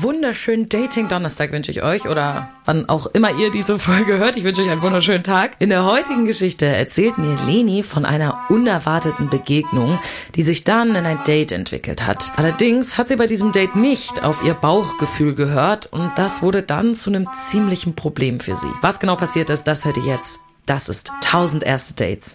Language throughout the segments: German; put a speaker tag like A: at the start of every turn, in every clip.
A: wunderschönen Dating-Donnerstag wünsche ich euch oder wann auch immer ihr diese Folge hört. Ich wünsche euch einen wunderschönen Tag. In der heutigen Geschichte erzählt mir Leni von einer unerwarteten Begegnung, die sich dann in ein Date entwickelt hat. Allerdings hat sie bei diesem Date nicht auf ihr Bauchgefühl gehört und das wurde dann zu einem ziemlichen Problem für sie. Was genau passiert ist, das hört ihr jetzt. Das ist 1000 erste Dates.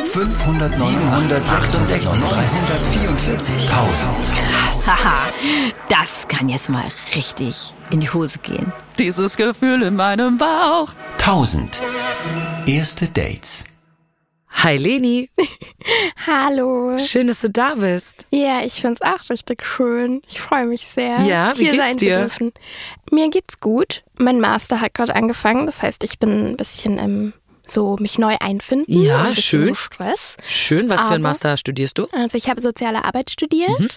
B: 500, 766, 344, 1000.
C: Haha, das kann jetzt mal richtig in die Hose gehen.
D: Dieses Gefühl in meinem Bauch.
B: 1000. Erste Dates.
A: Hi Leni,
E: Hallo.
A: schön, dass du da bist.
E: Ja, ich find's auch richtig schön. Ich freue mich sehr,
A: Ja, wie
E: hier
A: geht's
E: sein
A: dir?
E: zu dürfen. Mir geht's gut. Mein Master hat gerade angefangen, das heißt, ich bin ein bisschen im so mich neu einfinden.
A: Ja,
E: ein
A: schön.
E: Stress.
A: Schön, was für ein
E: Aber-
A: Master studierst du?
E: Also ich habe soziale Arbeit studiert
A: Mhm.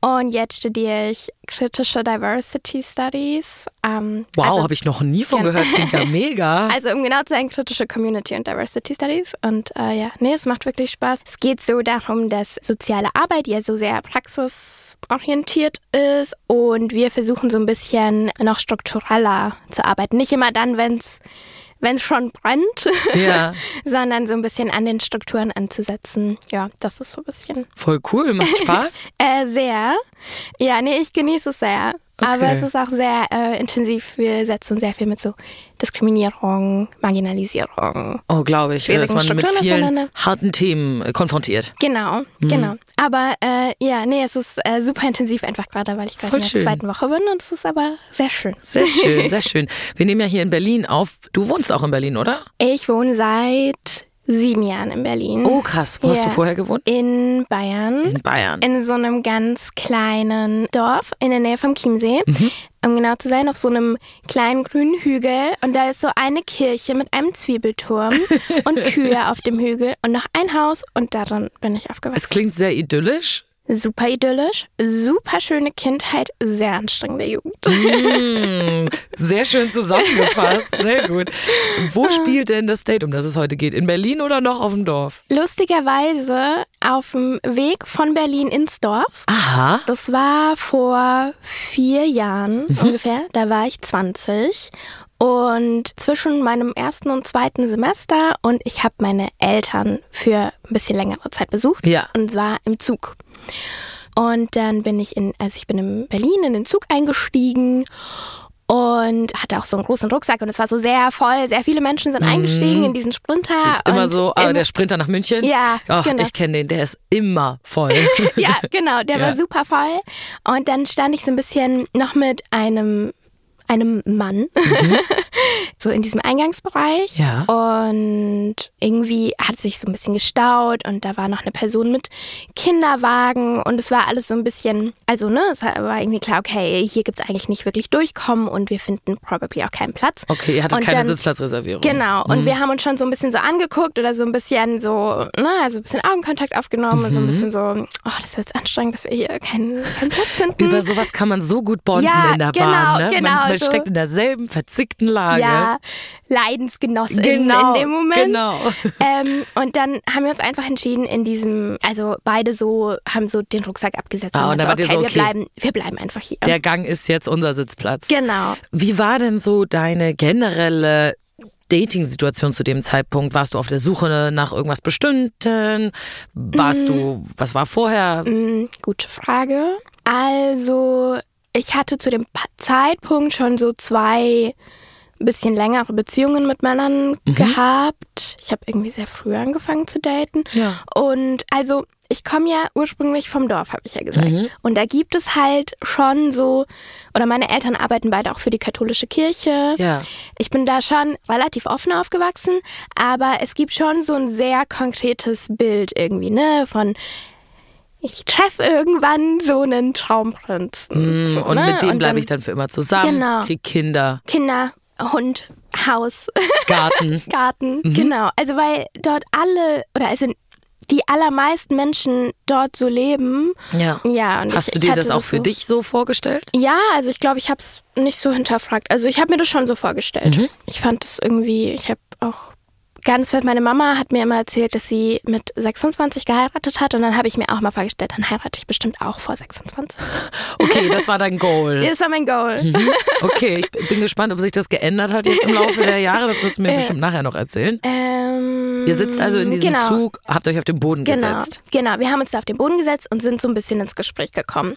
E: und jetzt studiere ich kritische Diversity Studies. Ähm,
A: Wow,
E: also,
A: habe ich noch nie von
E: Ja.
A: gehört. Klingt ja mega.
E: Also um genau zu sein, kritische Community und Diversity Studies. Und äh, ja, nee, es macht wirklich Spaß. Es geht so darum, dass soziale Arbeit ja so sehr praxisorientiert ist und wir versuchen so ein bisschen noch struktureller zu arbeiten. Nicht immer dann, wenn es wenn es schon brennt,
A: Ja,
E: sondern so ein bisschen an den Strukturen anzusetzen. Ja, das ist so ein bisschen
A: voll cool. Macht Spaß?
E: äh, sehr. Ja, nee, ich genieße es sehr. Aber
A: Okay.
E: es ist auch sehr äh, intensiv. Wir setzen sehr viel mit so Diskriminierung, Marginalisierung.
A: Oh, glaube ich, dass man mit vielen harten Themen äh, konfrontiert.
E: Genau,
A: Mhm.
E: genau. Aber äh, ja, nee, es ist äh, super intensiv einfach gerade, weil ich gerade in der
A: schön.
E: zweiten Woche bin und es ist aber sehr schön.
A: Sehr schön, sehr schön. Wir nehmen ja hier in Berlin auf. Du wohnst auch in Berlin, oder?
E: Ich wohne seit sieben Jahren in Berlin.
A: Oh, krass. Wo hast
E: Ja.
A: du vorher gewohnt?
E: In Bayern.
A: In Bayern.
E: in so einem ganz kleinen Dorf in der Nähe vom Chiemsee.
A: Mhm.
E: Um genau zu sein, auf so einem kleinen grünen Hügel. Und da ist so eine Kirche mit einem Zwiebelturm und Kühe auf dem Hügel und noch ein Haus. Und darin bin ich
A: Es
E: aufgewachsen.
A: klingt sehr idyllisch.
E: Super idyllisch, super schöne Kindheit, sehr anstrengende Jugend.
A: Mm, sehr schön zusammengefasst. Sehr gut. Wo spielt denn das Date, um das es heute geht? In Berlin oder noch auf dem Dorf?
E: Lustigerweise auf dem Weg von Berlin ins Dorf.
A: Aha.
E: Das war vor vier Jahren ungefähr. Da war ich 20. Und zwischen meinem ersten und zweiten Semester und ich habe meine Eltern für ein bisschen längere Zeit besucht.
A: Ja.
E: Und zwar im Zug. Und dann bin ich in, also ich bin in Berlin in den Zug eingestiegen und hatte auch so einen großen Rucksack und es war so sehr voll. Sehr viele Menschen sind eingestiegen in diesen Sprinter.
A: Mhm. Ist immer so, ah,
E: im-
A: der Sprinter nach München.
E: Ja,
A: Ach,
E: genau.
A: ich kenne den, der ist immer voll.
E: ja, genau, der
A: Ja.
E: war super voll. Und dann stand ich so ein bisschen noch mit einem einem Mann so in diesem Eingangsbereich
A: Ja.
E: und irgendwie hat sich so ein bisschen gestaut und da war noch eine Person mit Kinderwagen und es war alles so ein bisschen, also ne, es war irgendwie klar, okay, hier gibt's eigentlich nicht wirklich durchkommen und wir finden probably auch keinen Platz.
A: Okay, ihr hattet
E: Und
A: keine
E: dann-
A: Sitzplatzreservierung.
E: Genau, und wir haben uns schon so ein bisschen so angeguckt oder so ein bisschen so, ne, also ein bisschen Augenkontakt aufgenommen und so ein bisschen so, oh, das ist jetzt anstrengend, dass wir hier keinen, keinen Platz finden.
A: Über sowas kann man so gut bonden
E: Ja,
A: in der
E: genau,
A: Bahn. Ne?
E: genau,
A: man man
E: so.
A: steckt in derselben verzickten Lage.
E: ja, Leidensgenossen
A: Genau,
E: in dem Moment.
A: genau.
E: Ähm, und dann haben wir uns einfach entschieden, in diesem, also beide so, haben so den Rucksack abgesetzt.
A: Ah, und
E: haben
A: da
E: so,
A: ihr so, okay.
E: wir bleiben, wir bleiben einfach hier.
A: Der Gang ist jetzt unser Sitzplatz.
E: genau.
A: Wie war denn so deine generelle Dating-Situation zu dem Zeitpunkt? Warst du auf der Suche nach irgendwas Bestimmten? Warst du, was war vorher?
E: Mm, gute Frage. Also, ich hatte zu dem Zeitpunkt schon so zwei bisschen längere Beziehungen mit Männern
A: Mhm.
E: gehabt. Ich habe irgendwie sehr früh angefangen zu daten.
A: Ja.
E: Und also, ich komme ja ursprünglich vom Dorf, habe ich ja gesagt.
A: Mhm.
E: Und da gibt es halt schon so, oder meine Eltern arbeiten beide auch für die katholische Kirche.
A: Ja.
E: Ich bin da schon relativ offen aufgewachsen, aber es gibt schon so ein sehr konkretes Bild irgendwie, ne, von ich treffe irgendwann so einen Traumprinz.
A: Mm,
E: so,
A: und
E: ne?
A: mit dem bleibe ich dann für immer zusammen,
E: Genau.
A: krieg Kinder.
E: Kinder Hund, Haus,
A: Garten.
E: Garten, genau. Also weil dort alle oder also die allermeisten Menschen dort so leben.
A: Ja.
E: Ja. Und
A: Hast
E: ich,
A: du
E: ich
A: dir
E: hatte
A: das auch für
E: so.
A: dich so vorgestellt?
E: Ja, also ich glaube, ich habe es nicht so hinterfragt. Also ich habe mir das schon so vorgestellt.
A: Mhm.
E: Ich fand es irgendwie, ich habe auch ganz fett, meine Mama hat mir immer erzählt, dass sie mit 26 geheiratet hat und dann habe ich mir auch mal vorgestellt, dann heirate ich bestimmt auch vor 26.
A: Okay, das war dein Goal.
E: Ja, Das war mein Goal.
A: Mhm. Okay, ich bin gespannt, ob sich das geändert hat jetzt im Laufe der Jahre. Das wirst du mir bestimmt nachher noch erzählen.
E: Ähm,
A: Ihr sitzt also in diesem
E: genau.
A: Zug, habt euch auf den Boden
E: Genau,
A: gesetzt.
E: genau. Wir haben uns da auf den Boden gesetzt und sind so ein bisschen ins Gespräch gekommen.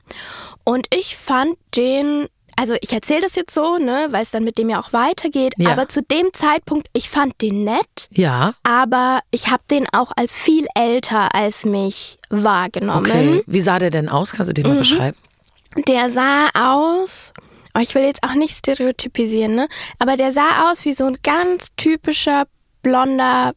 E: Und ich fand den, also ich erzähle das jetzt so, ne, weil es dann mit dem ja auch weitergeht.
A: Ja.
E: Aber zu dem Zeitpunkt, ich fand den nett,
A: Ja,
E: aber ich habe den auch als viel älter als mich wahrgenommen.
A: okay. Wie sah der denn aus? Kannst du den mal
E: Mhm.
A: beschreiben?
E: Der sah aus, oh, ich will jetzt auch nicht stereotypisieren, ne? Aber der sah aus wie so ein ganz typischer blonder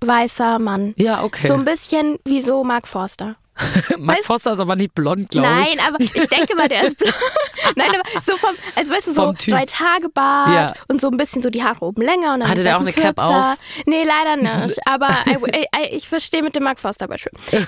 E: weißer Mann.
A: Ja, okay.
E: So ein bisschen wie so Mark Forster.
A: Mark Foster ist aber nicht blond, glaube ich.
E: Nein, aber ich denke mal, der ist blond. Nein, aber so vom, also weißt du, so drei Tage Bart
A: Ja.
E: und so ein bisschen so die Haare oben länger und dann
A: Hatte der auch eine Cap
E: kürzer.
A: auf?
E: Nee, leider nicht. Aber I, I, I, ich verstehe mit dem Mark Forster aber schön. Ja,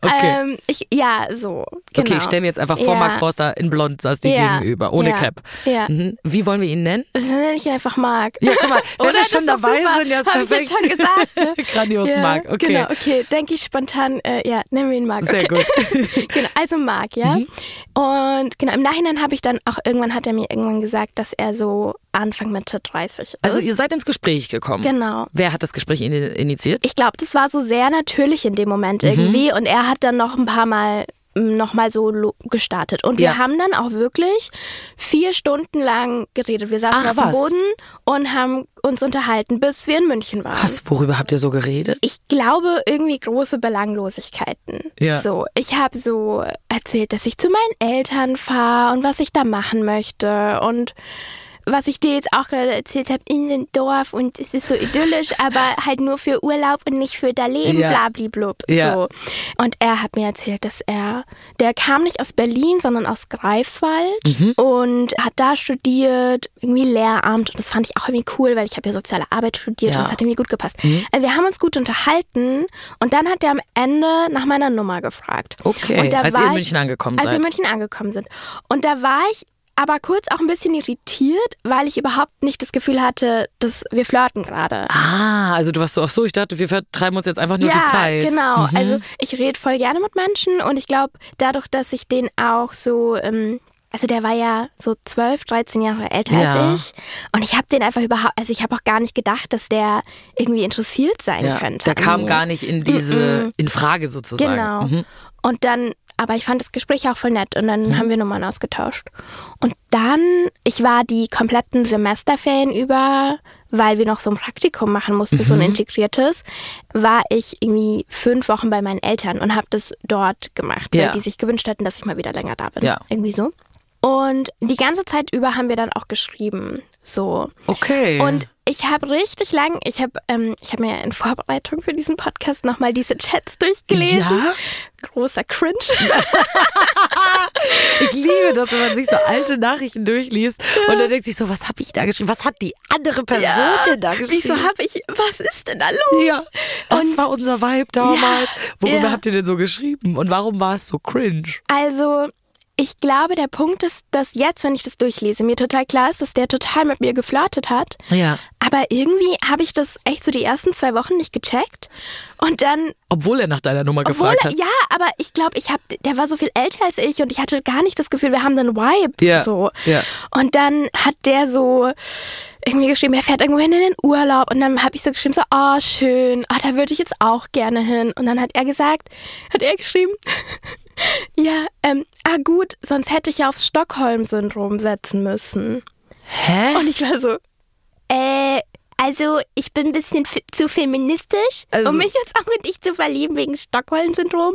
A: Okay.
E: ähm, ich, ja, so. Genau.
A: Okay, ich stelle mir jetzt einfach vor,
E: Ja.
A: Mark Forster in blond saß dir
E: Ja.
A: gegenüber, ohne. Cap. Mhm. Wie wollen wir ihn nennen?
E: Dann nenne ich ihn einfach Mark.
A: Ja, guck mal, wenn wir schon dabei
E: super.
A: sind, ja, ist
E: Hab ich
A: perfekt.
E: jetzt schon gesagt. Ne?
A: Grandios Mark, okay.
E: Genau, okay. Denke ich spontan, äh, ja, nennen wir ihn Mark.
A: Sehr
E: okay.
A: gut.
E: genau, also Mark, ja.
A: Mhm.
E: Und genau, im Nachhinein habe ich dann auch irgendwann hat er mir irgendwann gesagt, dass er so Anfang Mitte 30 ist.
A: Also ihr seid ins Gespräch gekommen.
E: Genau.
A: Wer hat das Gespräch in initiiert?
E: Ich glaube, das war so sehr natürlich in dem Moment
A: Mhm.
E: irgendwie und er hat dann noch ein paar Mal noch mal so gestartet. Und wir
A: Ja.
E: haben dann auch wirklich vier Stunden lang geredet. Wir saßen
A: Ach,
E: auf dem
A: was?
E: Boden und haben uns unterhalten, bis wir in München waren.
A: Krass, worüber habt ihr so geredet?
E: Ich glaube irgendwie große Belanglosigkeiten.
A: Ja.
E: So, ich habe so erzählt, dass ich zu meinen Eltern fahre und was ich da machen möchte und was ich dir jetzt auch gerade erzählt habe, in dem Dorf und es ist so idyllisch, aber halt nur für Urlaub und nicht für dein Leben,
A: Ja.
E: blablablub.
A: Ja.
E: So. Und er hat mir erzählt, dass er, der kam nicht aus Berlin, sondern aus Greifswald
A: Mhm.
E: und hat da studiert, irgendwie Lehramt und das fand ich auch irgendwie cool, weil ich habe ja soziale Arbeit studiert
A: Ja. Mhm.
E: und es hat irgendwie gut gepasst. Also wir haben uns gut unterhalten und dann hat er am Ende nach meiner Nummer gefragt.
A: Okay, als
E: war
A: ihr in München angekommen
E: Als wir
A: seid.
E: in München angekommen sind. Und da war ich aber kurz auch ein bisschen irritiert, weil ich überhaupt nicht das Gefühl hatte, dass wir flirten gerade.
A: Ah, also du warst so, ach so, ich dachte, wir vertreiben uns jetzt einfach nur
E: ja,
A: die Zeit.
E: genau.
A: Mhm.
E: Also ich rede voll gerne mit Menschen und ich glaube, dadurch, dass ich den auch so, ähm, also der war ja so 12, 13 Jahre älter
A: Ja.
E: als ich und ich habe den einfach überhaupt, also ich habe auch gar nicht gedacht, dass der irgendwie interessiert sein
A: ja,
E: könnte.
A: der kam
E: mir.
A: gar nicht in diese, in Frage sozusagen.
E: Genau.
A: Mhm.
E: Und dann, aber ich fand das Gespräch auch voll nett und dann haben wir Nummern ausgetauscht. Und dann, ich war die kompletten Semesterferien über, weil wir noch so ein Praktikum machen mussten, so ein integriertes, war ich irgendwie fünf Wochen bei meinen Eltern und habe das dort gemacht,
A: Ja.
E: weil die sich gewünscht hätten, dass ich mal wieder länger da bin.
A: Ja.
E: Irgendwie so. Und die ganze Zeit über haben wir dann auch geschrieben. So.
A: Okay.
E: Und ich habe richtig lang, ich habe ähm, ich hab mir in Vorbereitung für diesen Podcast nochmal diese Chats durchgelesen.
A: Ja?
E: Großer Cringe.
A: Ich liebe das, wenn man sich so alte Nachrichten durchliest und dann denkt sich so, was habe ich da geschrieben? Was hat die andere Person denn da geschrieben?
E: Wieso habe ich, was ist denn da los?
A: ja, das
E: Und-
A: war unser Vibe damals. Worüber
E: ja.
A: habt ihr denn so geschrieben? Und warum war es so cringe?
E: Also, ich glaube, der Punkt ist, dass jetzt, wenn ich das durchlese, mir total klar ist, dass der total mit mir geflirtet hat.
A: Ja.
E: Aber irgendwie habe ich das echt so die ersten zwei Wochen nicht gecheckt. Und dann
A: Obwohl er nach deiner Nummer gefragt
E: er-
A: hat.
E: ja, aber ich glaube, ich habe, der war so viel älter als ich und ich hatte gar nicht das Gefühl, wir haben einen Vibe.
A: Ja,
E: So.
A: ja.
E: Und dann hat der so irgendwie geschrieben, er fährt irgendwo hin in den Urlaub und dann habe ich so geschrieben, so, oh, schön, ah, da würde ich jetzt auch gerne hin. Und dann hat er gesagt, hat er geschrieben, ja, ähm, ah gut, sonst hätte ich ja aufs Stockholm-Syndrom setzen müssen.
A: Hä?
E: Und ich war so, äh, also ich bin ein bisschen zu feministisch,
A: Also-
E: um mich jetzt auch in dich zu verlieben wegen Stockholm-Syndrom.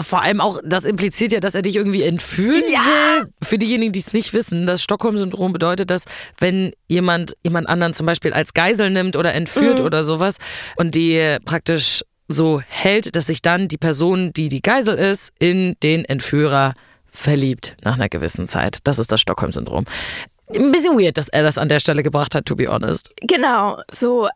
A: Vor allem auch, das impliziert ja, dass er dich irgendwie entführen will. Für diejenigen, die es nicht wissen, das Stockholm-Syndrom bedeutet, dass wenn jemand jemand anderen zum Beispiel als Geisel nimmt oder entführt
E: Mhm.
A: oder sowas und die praktisch so hält, dass sich dann die Person, die die Geisel ist, in den Entführer verliebt nach einer gewissen Zeit. Das ist das Stockholm-Syndrom. Ein bisschen weird, dass er das an der Stelle gebracht hat, to be honest.
E: Genau, so.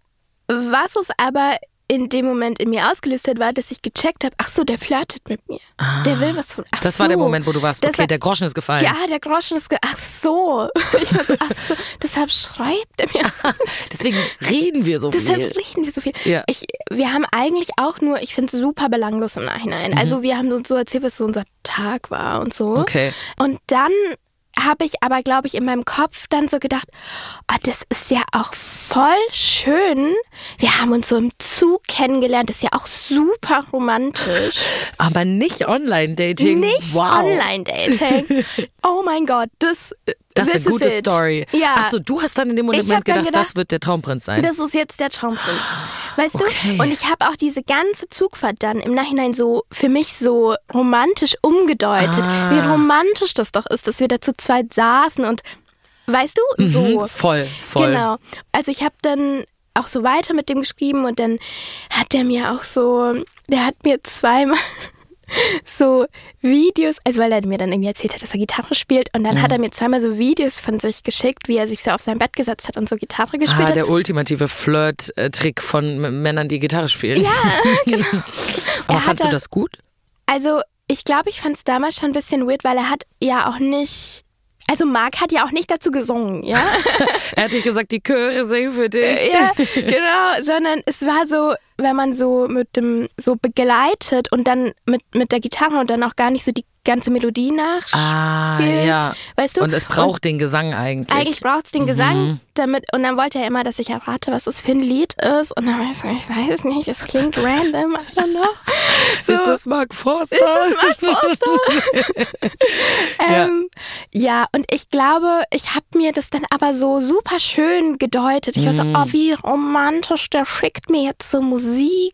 E: Was es aber in dem Moment in mir ausgelöst hat, war, dass ich gecheckt habe, ach so, der flirtet mit mir. Der will was von. Ach
A: Ah. Das
E: so.
A: war der Moment, wo du warst, okay,
E: war-
A: der Groschen ist gefallen.
E: Ja, der Groschen ist. Ge ach so. Ich war so, ach so. Deshalb schreibt er mir.
A: Deswegen reden wir so viel.
E: Deshalb reden wir so viel.
A: Ja.
E: Ich, wir haben eigentlich auch nur, ich finde es super belanglos im Nachhinein. Also wir haben uns so erzählt, was so unser Tag war und so.
A: Mhm. Okay.
E: Und dann habe ich aber, glaube ich, in meinem Kopf dann so gedacht, oh, das ist ja auch voll schön. Wir haben uns so im Zug kennengelernt. Das ist ja auch super romantisch.
A: Aber nicht Online-Dating.
E: Nicht
A: wow.
E: Online-Dating. Oh mein Gott, das,
A: Das ist eine gute
E: it.
A: Story.
E: Ja.
A: Achso, du hast dann in dem Moment
E: dann
A: gedacht, das
E: gedacht,
A: wird der Traumprinz sein.
E: Das ist jetzt der Traumprinz. Weißt
A: Okay.
E: du? Und ich habe auch diese ganze Zugfahrt dann im Nachhinein so für mich so romantisch umgedeutet.
A: Ah.
E: Wie romantisch das doch ist, dass wir da zu zweit saßen und weißt du, so.
A: Mhm, voll, voll.
E: Genau. Also ich habe dann auch so weiter mit dem geschrieben und dann hat der mir auch so, der hat mir zweimal so Videos, also weil er mir dann irgendwie erzählt hat, dass er Gitarre spielt und dann
A: Mhm.
E: hat er mir zweimal so Videos von sich geschickt, wie er sich so auf sein Bett gesetzt hat und so Gitarre gespielt
A: Ah,
E: hat.
A: der ultimative Flirt-Trick von Männern, die Gitarre spielen. Ja,
E: genau.
A: Aber
E: Er
A: fandst du das gut?
E: Also ich glaube, ich fand es damals schon ein bisschen weird, weil er hat ja auch nicht, also Marc hat ja auch nicht dazu gesungen, ja?
A: Er hat nicht gesagt, die Chöre singen für dich.
E: ja, genau, sondern es war so, wenn man so mit dem, so begleitet und dann mit, mit der Gitarre und dann auch gar nicht so die ganze Melodie nachspielt.
A: Ah, ja.
E: Weißt du?
A: Und es braucht den Gesang eigentlich.
E: Eigentlich braucht es den Gesang damit und dann wollte er immer, dass ich errate, was das für ein Lied ist und dann war ich so, ich weiß nicht, es klingt random, don't know. So,
A: Ist das Mark Forster?
E: Mark Forster? ähm, ja, und ich glaube, ich habe mir das dann aber so super schön gedeutet. Ich war so,
A: Mhm.
E: oh, wie romantisch, der schickt mir jetzt so Musik.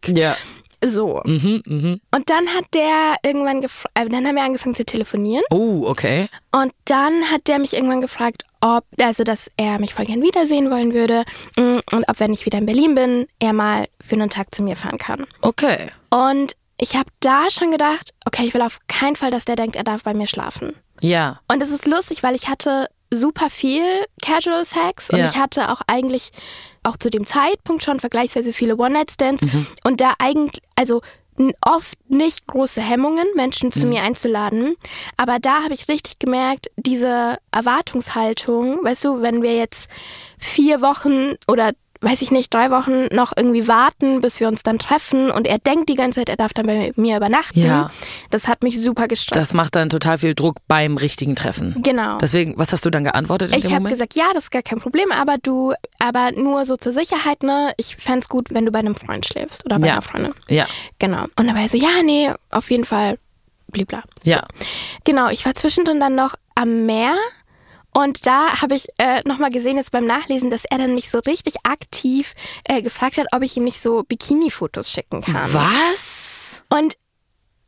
A: Ja.
E: So.
A: Mhm, mhm.
E: Und dann hat der irgendwann gefragt, äh, dann haben wir angefangen zu telefonieren.
A: Oh, okay.
E: Und dann hat der mich irgendwann gefragt, ob, also dass er mich voll gern wiedersehen wollen würde mm, und ob, wenn ich wieder in Berlin bin, er mal für einen Tag zu mir fahren kann.
A: Okay.
E: Und ich habe da schon gedacht, okay, ich will auf keinen Fall, dass der denkt, er darf bei mir schlafen.
A: Ja.
E: Und es ist lustig, weil ich hatte super viel Casual Sex und
A: Ja.
E: ich hatte auch eigentlich auch zu dem Zeitpunkt schon vergleichsweise viele One-Night-Stands
A: Mhm.
E: und da eigentlich, also oft nicht große Hemmungen, Menschen
A: Mhm.
E: zu mir einzuladen. Aber da habe ich richtig gemerkt, diese Erwartungshaltung, weißt du, wenn wir jetzt vier Wochen oder weiß ich nicht, drei Wochen noch irgendwie warten, bis wir uns dann treffen und er denkt die ganze Zeit, er darf dann bei mir übernachten.
A: Ja.
E: Das hat mich super gestresst.
A: Das macht dann total viel Druck beim richtigen Treffen.
E: genau.
A: Deswegen, was hast du dann geantwortet
E: Ich habe gesagt, ja, das ist gar kein Problem, aber du, aber nur so zur Sicherheit, ne? Ich fänd's gut, wenn du bei einem Freund schläfst oder bei
A: Ja.
E: einer Freundin.
A: ja.
E: Genau. Und dann war er so, ja, nee, auf jeden Fall, blibla.
A: Ja.
E: Genau, ich war zwischendrin dann noch am Meer und da habe ich äh, nochmal gesehen jetzt beim Nachlesen, dass er dann mich so richtig aktiv äh, gefragt hat, ob ich ihm nicht so Bikini-Fotos schicken kann.
A: Was?
E: Und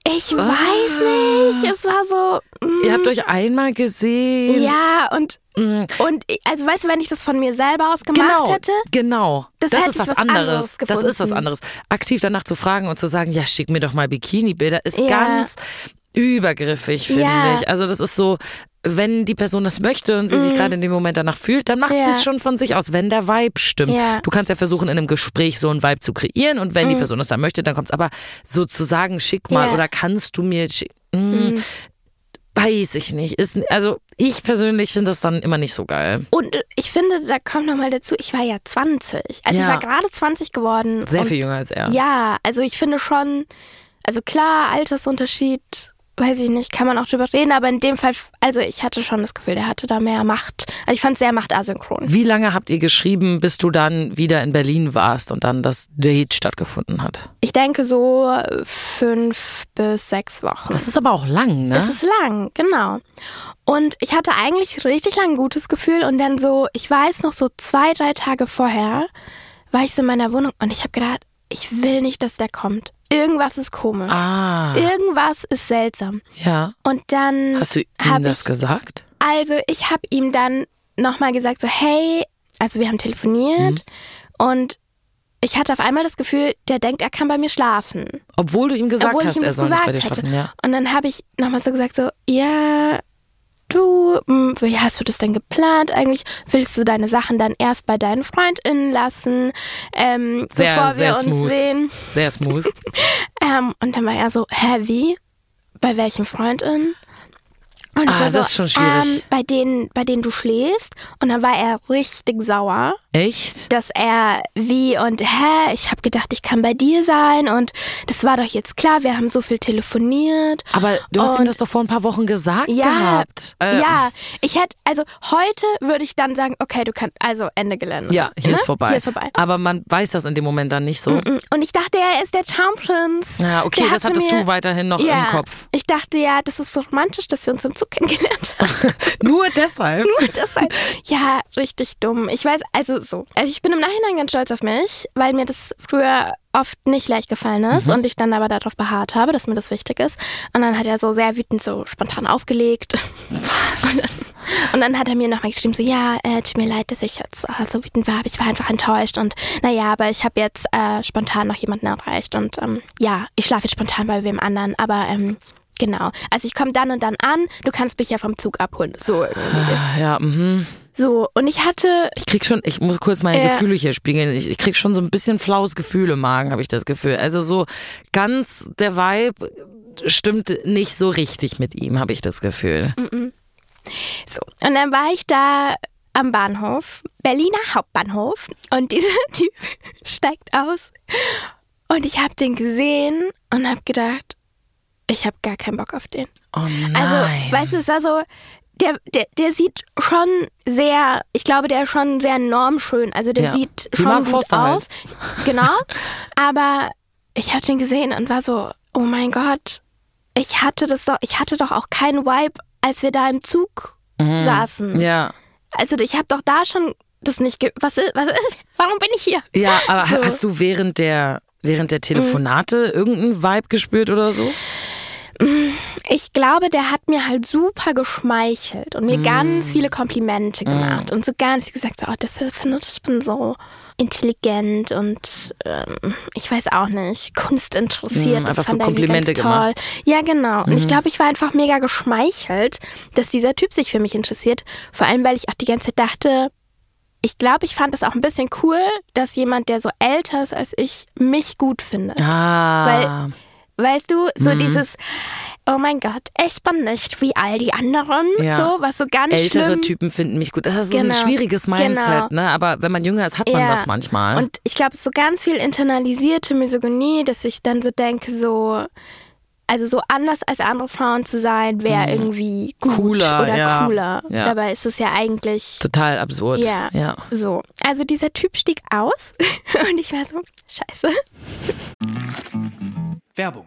E: ich weiß nicht, es war so... mm,
A: Ihr habt euch einmal gesehen.
E: ja, und,
A: Mm.
E: und also weißt du, wenn ich das von mir selber aus gemacht
A: Genau,
E: hätte,
A: genau.
E: Das
A: Das, ist was,
E: was
A: anderes.
E: anderes
A: Das ist was anderes. Aktiv danach zu fragen und zu sagen, ja, schick mir doch mal Bikini-Bilder, ist
E: Ja.
A: ganz übergriffig, finde
E: Ja.
A: ich. Also das ist so, wenn die Person das möchte und sie sich gerade in dem Moment danach fühlt, dann macht
E: Mhm. Ja.
A: sie es schon von sich aus, wenn der Vibe stimmt.
E: Ja.
A: Du kannst ja versuchen, in einem Gespräch so einen Vibe zu kreieren und wenn die
E: Mhm.
A: Person das dann möchte, dann kommt's. Aber so zu sagen, schick mal
E: Ja. Mhm.
A: oder kannst du mir schicken, mm, weiß ich nicht. Ist, also ich persönlich finde das dann immer nicht so geil.
E: Und ich finde, da kommt nochmal dazu, ich war ja 20. Also ich war gerade 20 geworden.
A: Sehr viel jünger als er.
E: Ja, also ich finde schon, also klar, Altersunterschied, weiß ich nicht, kann man auch drüber reden, aber in dem Fall, also ich hatte schon das Gefühl, der hatte da mehr Macht. Also ich fand es sehr machtasynchron.
A: Wie lange habt ihr geschrieben, bis du dann wieder in Berlin warst und dann das Date stattgefunden hat?
E: Ich denke so fünf bis sechs Wochen.
A: Das ist aber auch lang, ne?
E: Das ist lang, genau. Und ich hatte eigentlich richtig lang ein gutes Gefühl und dann so, ich weiß noch so zwei, drei Tage vorher war ich so in meiner Wohnung und ich habe gedacht, ich will nicht, dass der kommt. Irgendwas ist komisch.
A: ah,
E: Irgendwas ist seltsam.
A: ja.
E: Und dann
A: Hast du ihm das
E: ich,
A: gesagt?
E: also ich habe ihm dann nochmal gesagt so, hey, also wir haben telefoniert
A: Mhm.
E: und ich hatte auf einmal das Gefühl, der denkt, er kann bei mir schlafen.
A: Obwohl du ihm gesagt
E: Obwohl ich
A: hast,
E: ihm
A: er
E: das
A: soll nicht bei dir
E: gesagt
A: schlafen, ja.
E: Und dann habe ich nochmal so gesagt so, ja, du, hm, wie hast du das denn geplant eigentlich? Willst du deine Sachen dann erst bei deinen FreundInnen lassen, ähm,
A: Sehr,
E: bevor
A: sehr
E: wir uns
A: smooth.
E: sehen?
A: Sehr smooth.
E: Ähm, und dann war er so, hä, wie? Bei welchen FreundInnen? Und
A: Ah,
E: so,
A: das ist schon schwierig.
E: Ähm, bei denen, bei denen du schläfst. Und dann war er richtig sauer,
A: Echt?
E: dass er wie und hä, ich habe gedacht, ich kann bei dir sein und das war doch jetzt klar, wir haben so viel telefoniert.
A: Aber du hast ihm das doch vor ein paar Wochen gesagt
E: Ja,
A: gehabt. Äh,
E: ja, ich hätte, also heute würde ich dann sagen, okay, du kannst, also Ende Gelände.
A: Ja, hier
E: Ne?
A: ist vorbei.
E: Hier ist vorbei.
A: Aber man weiß das in dem Moment dann nicht so.
E: Mm, Und ich dachte, er ist der Traumprinz.
A: Ja, okay,
E: Der
A: das
E: hatte
A: hattest
E: mir-
A: du weiterhin noch
E: ja,
A: im Kopf.
E: Ich dachte ja, das ist so romantisch, dass wir uns im Zug kennengelernt haben.
A: Nur deshalb.
E: Nur deshalb. Ja, richtig dumm. Ich weiß, also so. Also ich bin im Nachhinein ganz stolz auf mich, weil mir das früher oft nicht leicht gefallen ist und ich dann aber darauf beharrt habe, dass mir das wichtig ist. Und dann hat er so sehr wütend so spontan aufgelegt. Was? Und dann hat er mir nochmal geschrieben, so ja, äh, tut mir leid, dass ich jetzt äh, so wütend war, aber ich war einfach enttäuscht und naja, aber ich habe jetzt äh, spontan noch jemanden erreicht und ähm, ja, ich schlafe jetzt spontan bei wem anderen, aber ähm, genau. Also ich komme dann und dann an, du kannst mich ja vom Zug abholen. So irgendwie.
A: Ja, mhm.
E: So, und ich hatte,
A: Ich krieg schon, ich muss kurz meine
E: Ja.
A: Gefühle hier spiegeln. Ich, ich krieg schon so ein bisschen flaues Gefühl im Magen, habe ich das Gefühl. Also so ganz der Vibe stimmt nicht so richtig mit ihm, habe ich das Gefühl.
E: so, und dann war ich da am Bahnhof, Berliner Hauptbahnhof, und dieser Typ steigt aus. Und ich habe den gesehen und habe gedacht, ich habe gar keinen Bock auf den.
A: Oh nein.
E: Also, weißt du, es war so, der, der, der sieht schon sehr, ich glaube, der ist schon sehr normschön. Also der
A: Ja.
E: sieht schon
A: Mark
E: gut
A: Forster halt.
E: aus. Genau. Aber ich habe den gesehen und war so, oh mein Gott, ich hatte das doch, ich hatte doch auch keinen Vibe, als wir da im Zug saßen.
A: Mhm. ja.
E: Also ich habe doch da schon das nicht, ge was ist, was ist, warum bin ich hier?
A: Ja, aber
E: So.
A: hast du während der während der Telefonate irgendeinen Vibe gespürt oder so?
E: Ich glaube, der hat mir halt super geschmeichelt und mir ganz viele Komplimente gemacht und so ganz gesagt, so, oh, das findet, ich bin so intelligent und ähm, ich weiß auch nicht, kunstinteressiert.
A: Mm,
E: das
A: einfach so Komplimente gemacht.
E: Ja, genau. Und ich glaube, ich war einfach mega geschmeichelt, dass dieser Typ sich für mich interessiert. Vor allem, weil ich auch die ganze Zeit dachte, ich glaube, ich fand es auch ein bisschen cool, dass jemand, der so älter ist als ich, mich gut findet.
A: Ah.
E: Weißt du, so
A: Mhm.
E: dieses, oh mein Gott, ich bin nicht wie all die anderen,
A: Ja.
E: so, was so ganz
A: Ältere
E: schlimm.
A: Typen finden mich gut. Das ist
E: Genau.
A: ein schwieriges Mindset,
E: Genau.
A: ne? Aber wenn man jünger ist, hat man
E: Ja.
A: das manchmal.
E: Und ich glaube, so ganz viel internalisierte Misogynie, dass ich dann so denke, so, also so anders als andere Frauen zu sein, wäre irgendwie gut
A: Mhm. Cooler,
E: oder
A: ja.
E: cooler.
A: Ja.
E: Dabei ist es ja eigentlich
A: Total absurd.
E: Ja.
A: ja.
E: so. Also dieser Typ stieg aus und ich war so, scheiße.
F: Werbung.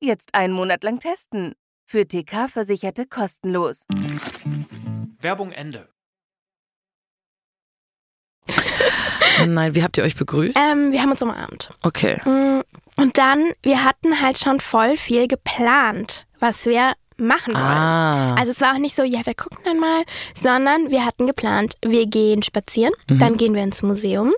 G: Jetzt einen Monat lang testen. Für TK-Versicherte kostenlos.
F: Werbung Ende.
A: Oh Nein, wie habt ihr euch begrüßt?
E: Ähm, wir haben uns umarmt.
A: okay.
E: Mm, Und dann, wir hatten halt schon voll viel geplant, was wir machen wollen.
A: Ah.
E: Also es war auch nicht so, ja, wir gucken dann mal, sondern wir hatten geplant, wir gehen spazieren, dann gehen wir ins Museum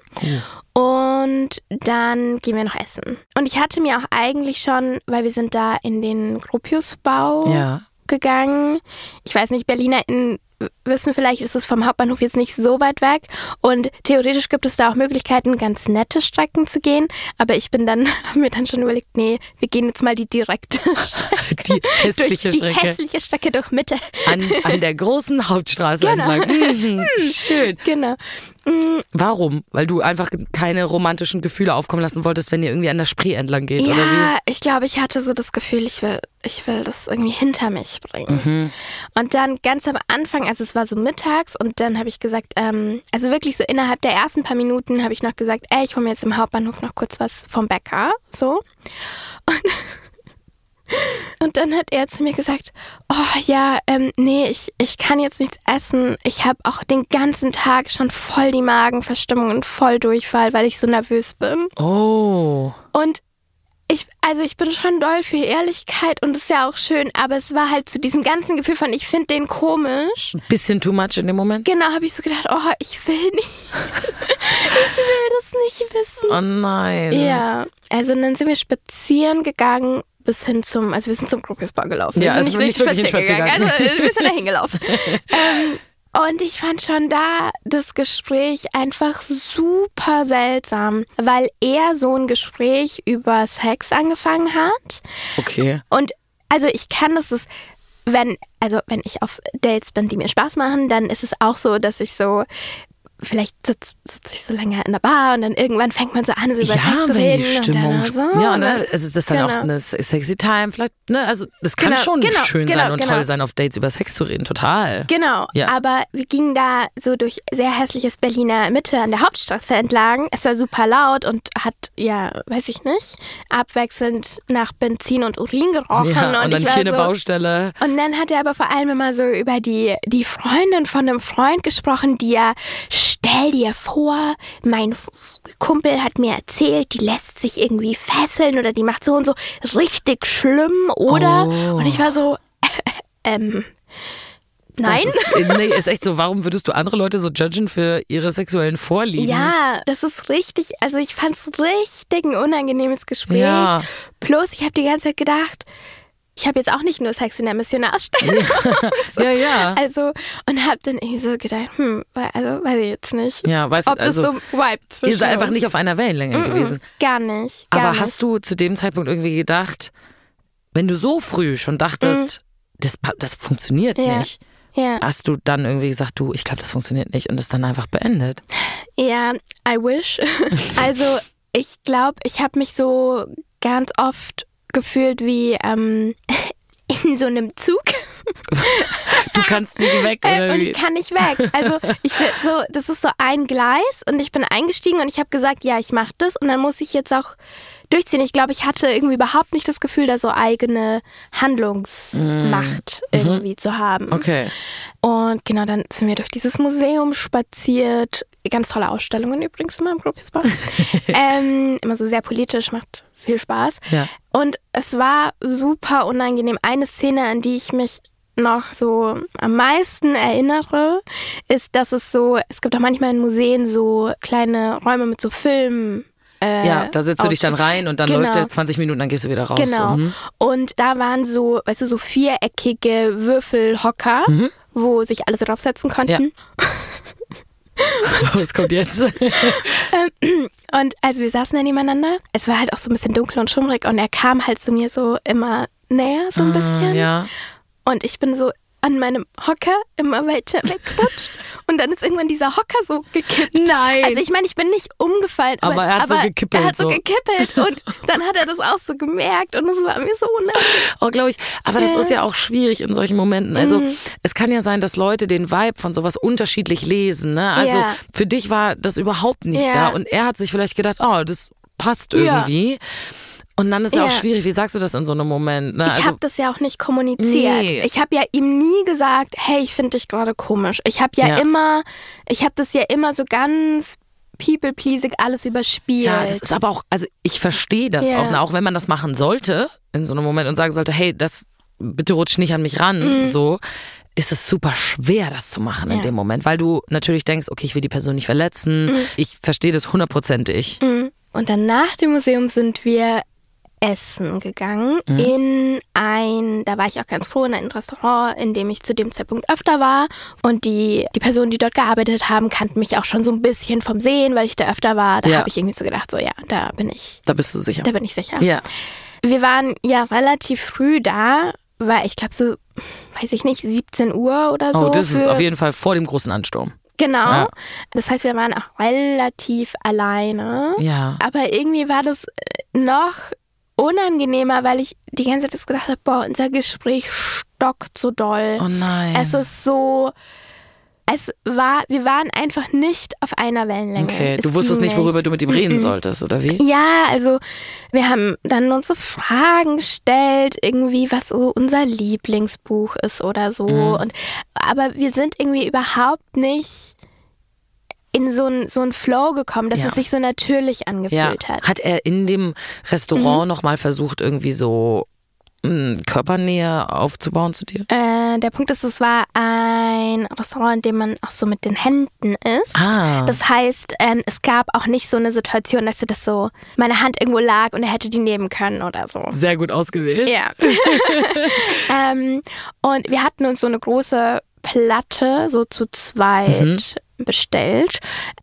E: und dann gehen wir noch essen. Und ich hatte mir auch eigentlich schon, weil wir sind da in den Gropiusbau
A: ja.
E: gegangen. Ich weiß nicht, BerlinerInnen wissen vielleicht, ist es vom Hauptbahnhof jetzt nicht so weit weg und theoretisch gibt es da auch Möglichkeiten, ganz nette Strecken zu gehen, aber ich bin dann, habe mir dann schon überlegt, nee, wir gehen jetzt mal die direkte Strecke.
A: Die hässliche
E: durch
A: Strecke.
E: Die hässliche Strecke durch Mitte.
A: An, an der großen Hauptstraße
E: Genau.
A: entlang. Mhm, schön.
E: Genau.
A: Warum? Weil du einfach keine romantischen Gefühle aufkommen lassen wolltest, wenn ihr irgendwie an der Spree entlang geht, oder wie?
E: Ja, ich glaube, ich hatte so das Gefühl, ich will, ich will das irgendwie hinter mich bringen.
A: Mhm.
E: Und dann ganz am Anfang, also es war so mittags und dann habe ich gesagt, ähm, also wirklich so innerhalb der ersten paar Minuten habe ich noch gesagt, ey, ich hole mir jetzt im Hauptbahnhof noch kurz was vom Bäcker, so. Und, und dann hat er zu mir gesagt, oh ja, ähm, nee, ich, ich kann jetzt nichts essen. Ich habe auch den ganzen Tag schon voll die Magenverstimmung und voll Durchfall, weil ich so nervös bin.
A: Oh.
E: Und ich, also ich bin schon doll für Ehrlichkeit und ist ja auch schön, aber es war halt zu diesem ganzen Gefühl von, ich finde den komisch.
A: Bisschen too much in dem Moment?
E: Genau, habe ich so gedacht, oh, ich will nicht. ich will das nicht wissen.
A: Oh nein.
E: Ja, also dann sind wir spazieren gegangen bis hin zum, also wir sind zum Gropiusbau gelaufen.
A: Ja,
E: wir sind
A: also nicht wirklich ein
E: spazieren gegangen. Also wir sind da hingelaufen. ähm, und ich fand schon da das Gespräch einfach super seltsam, weil er so ein Gespräch über Sex angefangen hat.
A: Okay.
E: Und also ich kann das, ist, wenn, also wenn ich auf Dates bin, die mir Spaß machen, dann ist es auch so, dass ich so, vielleicht sitze sitz ich so länger in der Bar und dann irgendwann fängt man so an, so über
A: Ja,
E: Sex zu reden.
A: die Stimmung.
E: Und dann so,
A: ja,
E: und
A: ne? Also das ist dann auch
E: Genau.
A: eine sexy Time, vielleicht, ne? Also das kann
E: Genau,
A: schon
E: genau,
A: schön
E: genau,
A: sein und
E: genau.
A: toll sein, auf Dates über Sex zu reden. Total.
E: Genau,
A: Ja.
E: aber wir gingen da so durch sehr hässliches Berliner Mitte an der Hauptstraße entlang. Es war super laut und hat, ja, weiß ich nicht, abwechselnd nach Benzin und Urin gerochen.
A: Ja, und, dann
E: ich
A: hier eine
E: so,
A: Baustelle.
E: Und dann hat er aber vor allem immer so über die, die Freundin von einem Freund gesprochen, die ja, stell dir vor, mein Kumpel hat mir erzählt, die lässt sich irgendwie fesseln oder die macht so und so richtig schlimm, oder?
A: Oh.
E: Und ich war so, ähm, nein.
A: Ist, nee, ist echt so, warum würdest du andere Leute so judgen für ihre sexuellen Vorlieben?
E: Ja, das ist richtig, also ich fand es richtig ein unangenehmes Gespräch.
A: Ja.
E: Plus, ich habe die ganze Zeit gedacht, ich habe jetzt auch nicht nur Sex in der Missionarstelle.
A: Ja, ja.
E: Also, und habe dann irgendwie so gedacht, hm, weil- also weiß ich jetzt nicht,
A: Ja, weißt
E: ob das
A: also,
E: so vibe zwischen
A: Ihr seid einfach nicht auf einer Wellenlänge gewesen.
E: Gar nicht, gar
A: Aber
E: nicht.
A: hast du zu dem Zeitpunkt irgendwie gedacht, wenn du so früh schon dachtest, das, pa- das funktioniert.
E: Ja.
A: nicht,
E: ja,
A: hast du dann irgendwie gesagt, du, ich glaube, das funktioniert nicht und es dann einfach beendet?
E: ja, I wish. also, ich glaube, ich habe mich so ganz oft gefühlt wie ähm, in so einem Zug.
A: Du kannst nicht weg,
E: Äh,
A: oder
E: und ich kann nicht weg. Also ich so, das ist so ein Gleis und ich bin eingestiegen und ich habe gesagt, ja, ich mache das und dann muss ich jetzt auch durchziehen. Ich glaube, ich hatte irgendwie überhaupt nicht das Gefühl, da so eigene Handlungsmacht irgendwie zu haben.
A: Mhm. Okay.
E: Und genau, dann sind wir durch dieses Museum spaziert. Ganz tolle Ausstellungen übrigens immer im Gropiusbau. ähm, immer so sehr politisch, macht viel Spaß.
A: Ja.
E: Und es war super unangenehm. Eine Szene, an die ich mich noch so am meisten erinnere, ist, dass es so, es gibt auch manchmal in Museen so kleine Räume mit so Filmen. Äh,
A: Ja, da setzt du dich dann rein und dann
E: Genau.
A: läuft der 20 Minuten, dann gehst du wieder raus.
E: Genau.
A: Mhm.
E: Und da waren so, weißt du, so viereckige Würfelhocker,
A: Mhm.
E: wo sich alle so draufsetzen konnten.
A: Was kommt jetzt?
E: Und also wir saßen dann nebeneinander. Es war halt auch so ein bisschen dunkel und schummrig und er kam halt zu mir so immer näher, so ein bisschen.
A: Ah, ja.
E: Und ich bin so an meinem Hocker immer weiter weggerutscht. Und dann ist irgendwann dieser Hocker so gekippt.
A: Nein.
E: Also ich meine, ich bin nicht umgefallen, aber,
A: Aber er hat so gekippelt,
E: Er hat so,
A: so.
E: gekippelt und dann hat er das auch so gemerkt und es war mir so unangenehm.
A: Oh, glaube ich. Aber das ist ja auch schwierig in solchen Momenten. Also
E: Mhm.
A: es kann ja sein, dass Leute den Vibe von sowas unterschiedlich lesen. Ne? Also
E: Ja.
A: für dich war das überhaupt nicht
E: Ja.
A: da und er hat sich vielleicht gedacht, oh, das passt
E: Ja.
A: Und dann ist ja auch schwierig, wie sagst du das in so einem Moment? Ne?
E: Ich
A: Also,
E: habe das ja auch nicht kommuniziert.
A: Nee.
E: Ich habe ja ihm nie gesagt, hey, ich finde dich gerade komisch. Ich habe ja,
A: Ja.
E: immer, ich habe das ja immer so ganz people-pleasing alles überspielt.
A: ja, es ist aber auch, also ich verstehe das
E: Ja.
A: auch, ne? auch wenn man das machen sollte in so einem Moment und sagen sollte, hey, das bitte rutsch nicht an mich ran, so ist es super schwer, das zu machen in.
E: Ja.
A: dem Moment, weil du natürlich denkst, okay, ich will die Person nicht verletzen.
E: Mhm.
A: Ich verstehe das hundertprozentig.
E: Und dann nach dem Museum sind wir essen gegangen
A: Mhm.
E: in ein, da war ich auch ganz froh, in ein Restaurant, in dem ich zu dem Zeitpunkt öfter war. Und die, die Personen, die dort gearbeitet haben, kannten mich auch schon so ein bisschen vom Sehen, weil ich da öfter war. Da
A: Ja.
E: habe ich irgendwie so gedacht, so ja, da bin ich,
A: Da bist du sicher.
E: da bin ich sicher.
A: Ja.
E: Wir waren ja relativ früh da, weil ich glaube so, weiß ich nicht, 17 Uhr oder so.
A: Oh, das ist auf jeden Fall vor dem großen Ansturm.
E: Genau.
A: Ja.
E: Das heißt, wir waren auch relativ alleine.
A: Ja.
E: Aber irgendwie war das äh, noch unangenehmer, weil ich die ganze Zeit gedacht habe, boah, unser Gespräch stockt so doll.
A: Oh nein.
E: Es ist so, es war, wir waren einfach nicht auf einer Wellenlänge.
A: Okay,
E: Es
A: du wusstest nicht, worüber du mit ihm reden solltest, oder wie?
E: Ja, also wir haben dann uns so Fragen gestellt, irgendwie, was so unser Lieblingsbuch ist oder so.
A: Mhm.
E: Und, aber wir sind irgendwie überhaupt nicht in so einen so einen Flow gekommen, dass
A: Ja.
E: es sich so natürlich
A: Ja.
E: angefühlt hat.
A: Hat er in dem Restaurant
E: Mhm.
A: nochmal versucht, irgendwie so mh, Körpernähe aufzubauen zu dir?
E: Äh, der Punkt ist, es war ein Restaurant, in dem man auch so mit den Händen isst.
A: Ah.
E: Das heißt, ähm, es gab auch nicht so eine Situation, dass du das so, meine Hand irgendwo lag und er hätte die nehmen können oder so.
A: Sehr gut ausgewählt.
E: Ja. ähm, und wir hatten uns so eine große Platte so zu zweit
A: Mhm.
E: Bestellt.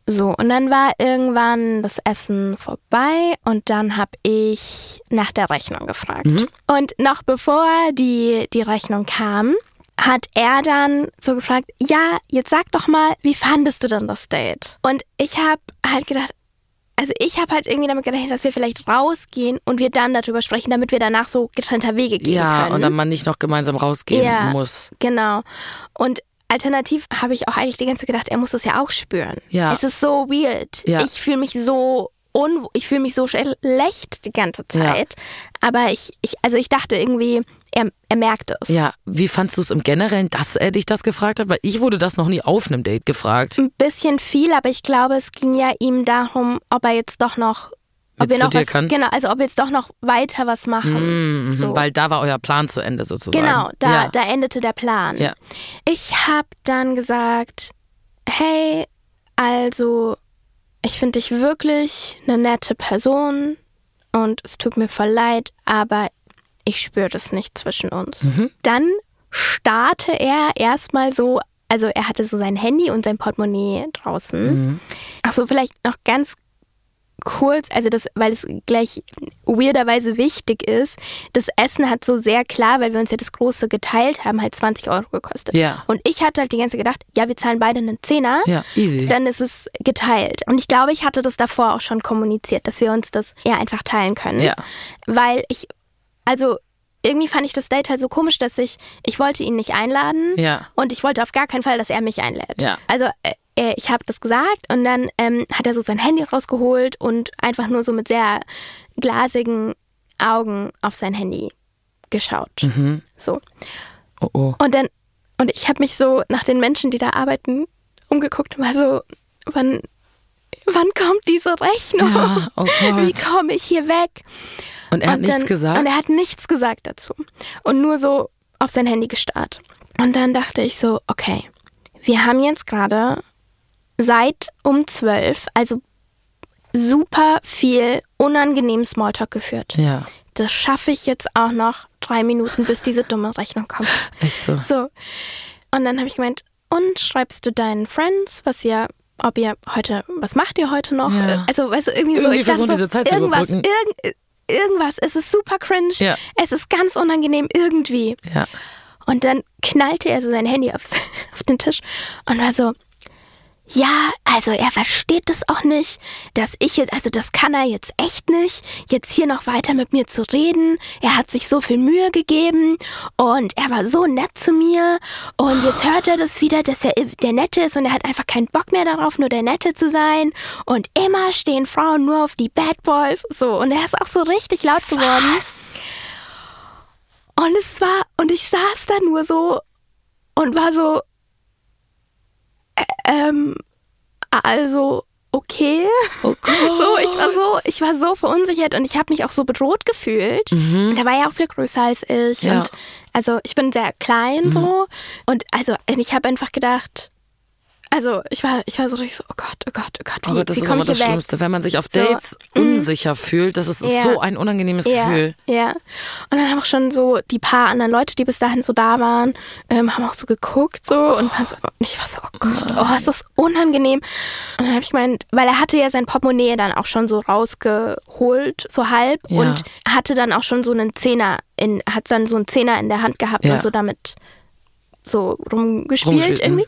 E: So, und dann war irgendwann das Essen vorbei und dann habe ich nach der Rechnung gefragt.
A: Mhm.
E: Und noch bevor die, die Rechnung kam, hat er dann so gefragt, ja, jetzt sag doch mal, wie fandest du denn das Date? Und ich habe halt gedacht, also ich habe halt irgendwie damit gerechnet, dass wir vielleicht rausgehen und wir dann darüber sprechen, damit wir danach so getrennter Wege gehen
A: Ja,
E: können.
A: und dann man nicht noch gemeinsam rausgehen
E: Ja.
A: muss.
E: Genau. Und alternativ habe ich auch eigentlich die ganze Zeit gedacht, er muss das ja auch spüren.
A: Ja.
E: Es ist so weird.
A: Ja.
E: Ich fühle mich so un ich fühle mich so schlecht die ganze Zeit. Aber ich, ich, also ich dachte irgendwie, er, er merkt es.
A: Ja, wie fandst du es im Generellen, dass er dich das gefragt hat? Weil ich wurde das noch nie auf einem Date gefragt.
E: Ein bisschen viel, aber ich glaube, es ging ja ihm darum, ob er jetzt doch noch, ob wir noch was,
A: kann?
E: genau, also ob wir jetzt doch noch weiter was machen.
A: Mhm,
E: So.
A: Weil da war euer Plan zu Ende sozusagen.
E: Genau, da,
A: ja.
E: da endete der Plan.
A: Ja.
E: Ich habe dann gesagt, hey, also ich finde dich wirklich eine nette Person und es tut mir voll leid, aber ich spüre das nicht zwischen uns.
A: Mhm.
E: Dann starrte er erstmal so, also er hatte so sein Handy und sein Portemonnaie draußen.
A: Mhm.
E: Ach so, vielleicht noch ganz kurz, also das, weil es gleich weirderweise wichtig ist, das Essen hat so sehr klar, weil wir uns ja das große geteilt haben, halt 20 Euro gekostet.
A: Ja.
E: Und ich hatte halt die ganze Zeit gedacht, ja, wir zahlen beide einen Zehner.
A: Ja, easy.
E: Dann ist es geteilt. Und ich glaube, ich hatte das davor auch schon kommuniziert, dass wir uns das ja einfach teilen können.
A: Ja.
E: Weil ich, also irgendwie fand ich das Date halt so komisch, dass ich, ich wollte ihn nicht einladen.
A: Ja.
E: Und ich wollte auf gar keinen Fall, dass er mich einlädt.
A: Ja.
E: Also äh, äh, ich habe das gesagt und dann ähm, hat er so sein Handy rausgeholt und einfach nur so mit sehr glasigen Augen auf sein Handy geschaut.
A: Mhm.
E: So.
A: Oh, oh.
E: Und dann, und ich habe mich so nach den Menschen, die da arbeiten, umgeguckt und war so, wann, wann kommt diese Rechnung?
A: Ja, oh
E: Wie komme ich hier weg?
A: Und er hat nichts
E: dann,
A: gesagt?
E: Und er hat nichts gesagt dazu. Und nur so auf sein Handy gestarrt. Und dann dachte ich so, okay, wir haben jetzt gerade seit um zwölf, also super viel unangenehmen Smalltalk geführt.
A: Ja,
E: Das schaffe ich jetzt auch noch drei Minuten, bis diese dumme Rechnung kommt.
A: echt so.
E: So. Und dann habe ich gemeint, und schreibst du deinen Friends, was ihr, ob ihr heute, was macht ihr heute noch?
A: Ja.
E: Also, weißt du, irgendwie, so,
A: Irgendwie
E: ich dachte
A: versuchen,
E: so,
A: diese Zeit zu
E: irgendwas,
A: überbrücken.
E: irgend, irgendwas, es ist super cringe,
A: Ja.
E: es ist ganz unangenehm, irgendwie.
A: Ja.
E: Und dann knallte er so sein Handy aufs, auf den Tisch und war so, ja, also er versteht das auch nicht, dass ich jetzt, also das kann er jetzt echt nicht, jetzt hier noch weiter mit mir zu reden. Er hat sich so viel Mühe gegeben und er war so nett zu mir und jetzt hört er das wieder, dass er der Nette ist und er hat einfach keinen Bock mehr darauf, nur der Nette zu sein. Und immer stehen Frauen nur auf die Bad Boys. So, und er ist auch so richtig laut geworden. Und es war, und ich saß da nur so und war so, ähm, also, okay.
A: Oh.
E: So, ich war so, ich war so verunsichert und ich habe mich auch so bedroht gefühlt. Und er war ja auch viel größer als ich.
A: Mhm. Ja. Mhm.
E: Und also ich bin sehr klein so. Und also ich habe einfach gedacht, also ich war, ich war so richtig so, oh Gott, oh Gott, oh Gott, wie,
A: Oh Gott, das
E: wie
A: ist immer das
E: weg?
A: Schlimmste, wenn man sich auf
E: So,
A: Dates
E: mm.
A: unsicher fühlt. Das ist
E: Ja.
A: so ein unangenehmes Gefühl.
E: Ja, ja. Und dann haben auch schon so die paar anderen Leute, die bis dahin so da waren, ähm, haben auch so geguckt so und, waren so, ich war so, oh Gott, oh, ist das unangenehm. Und dann habe ich gemeint, weil er hatte ja sein Portemonnaie dann auch schon so rausgeholt, so halb
A: Ja.
E: und hatte dann auch schon so einen Zehner in, hat dann so einen Zehner in der Hand gehabt
A: Ja.
E: und so damit so rumgespielt
A: Rumgespielt,
E: irgendwie.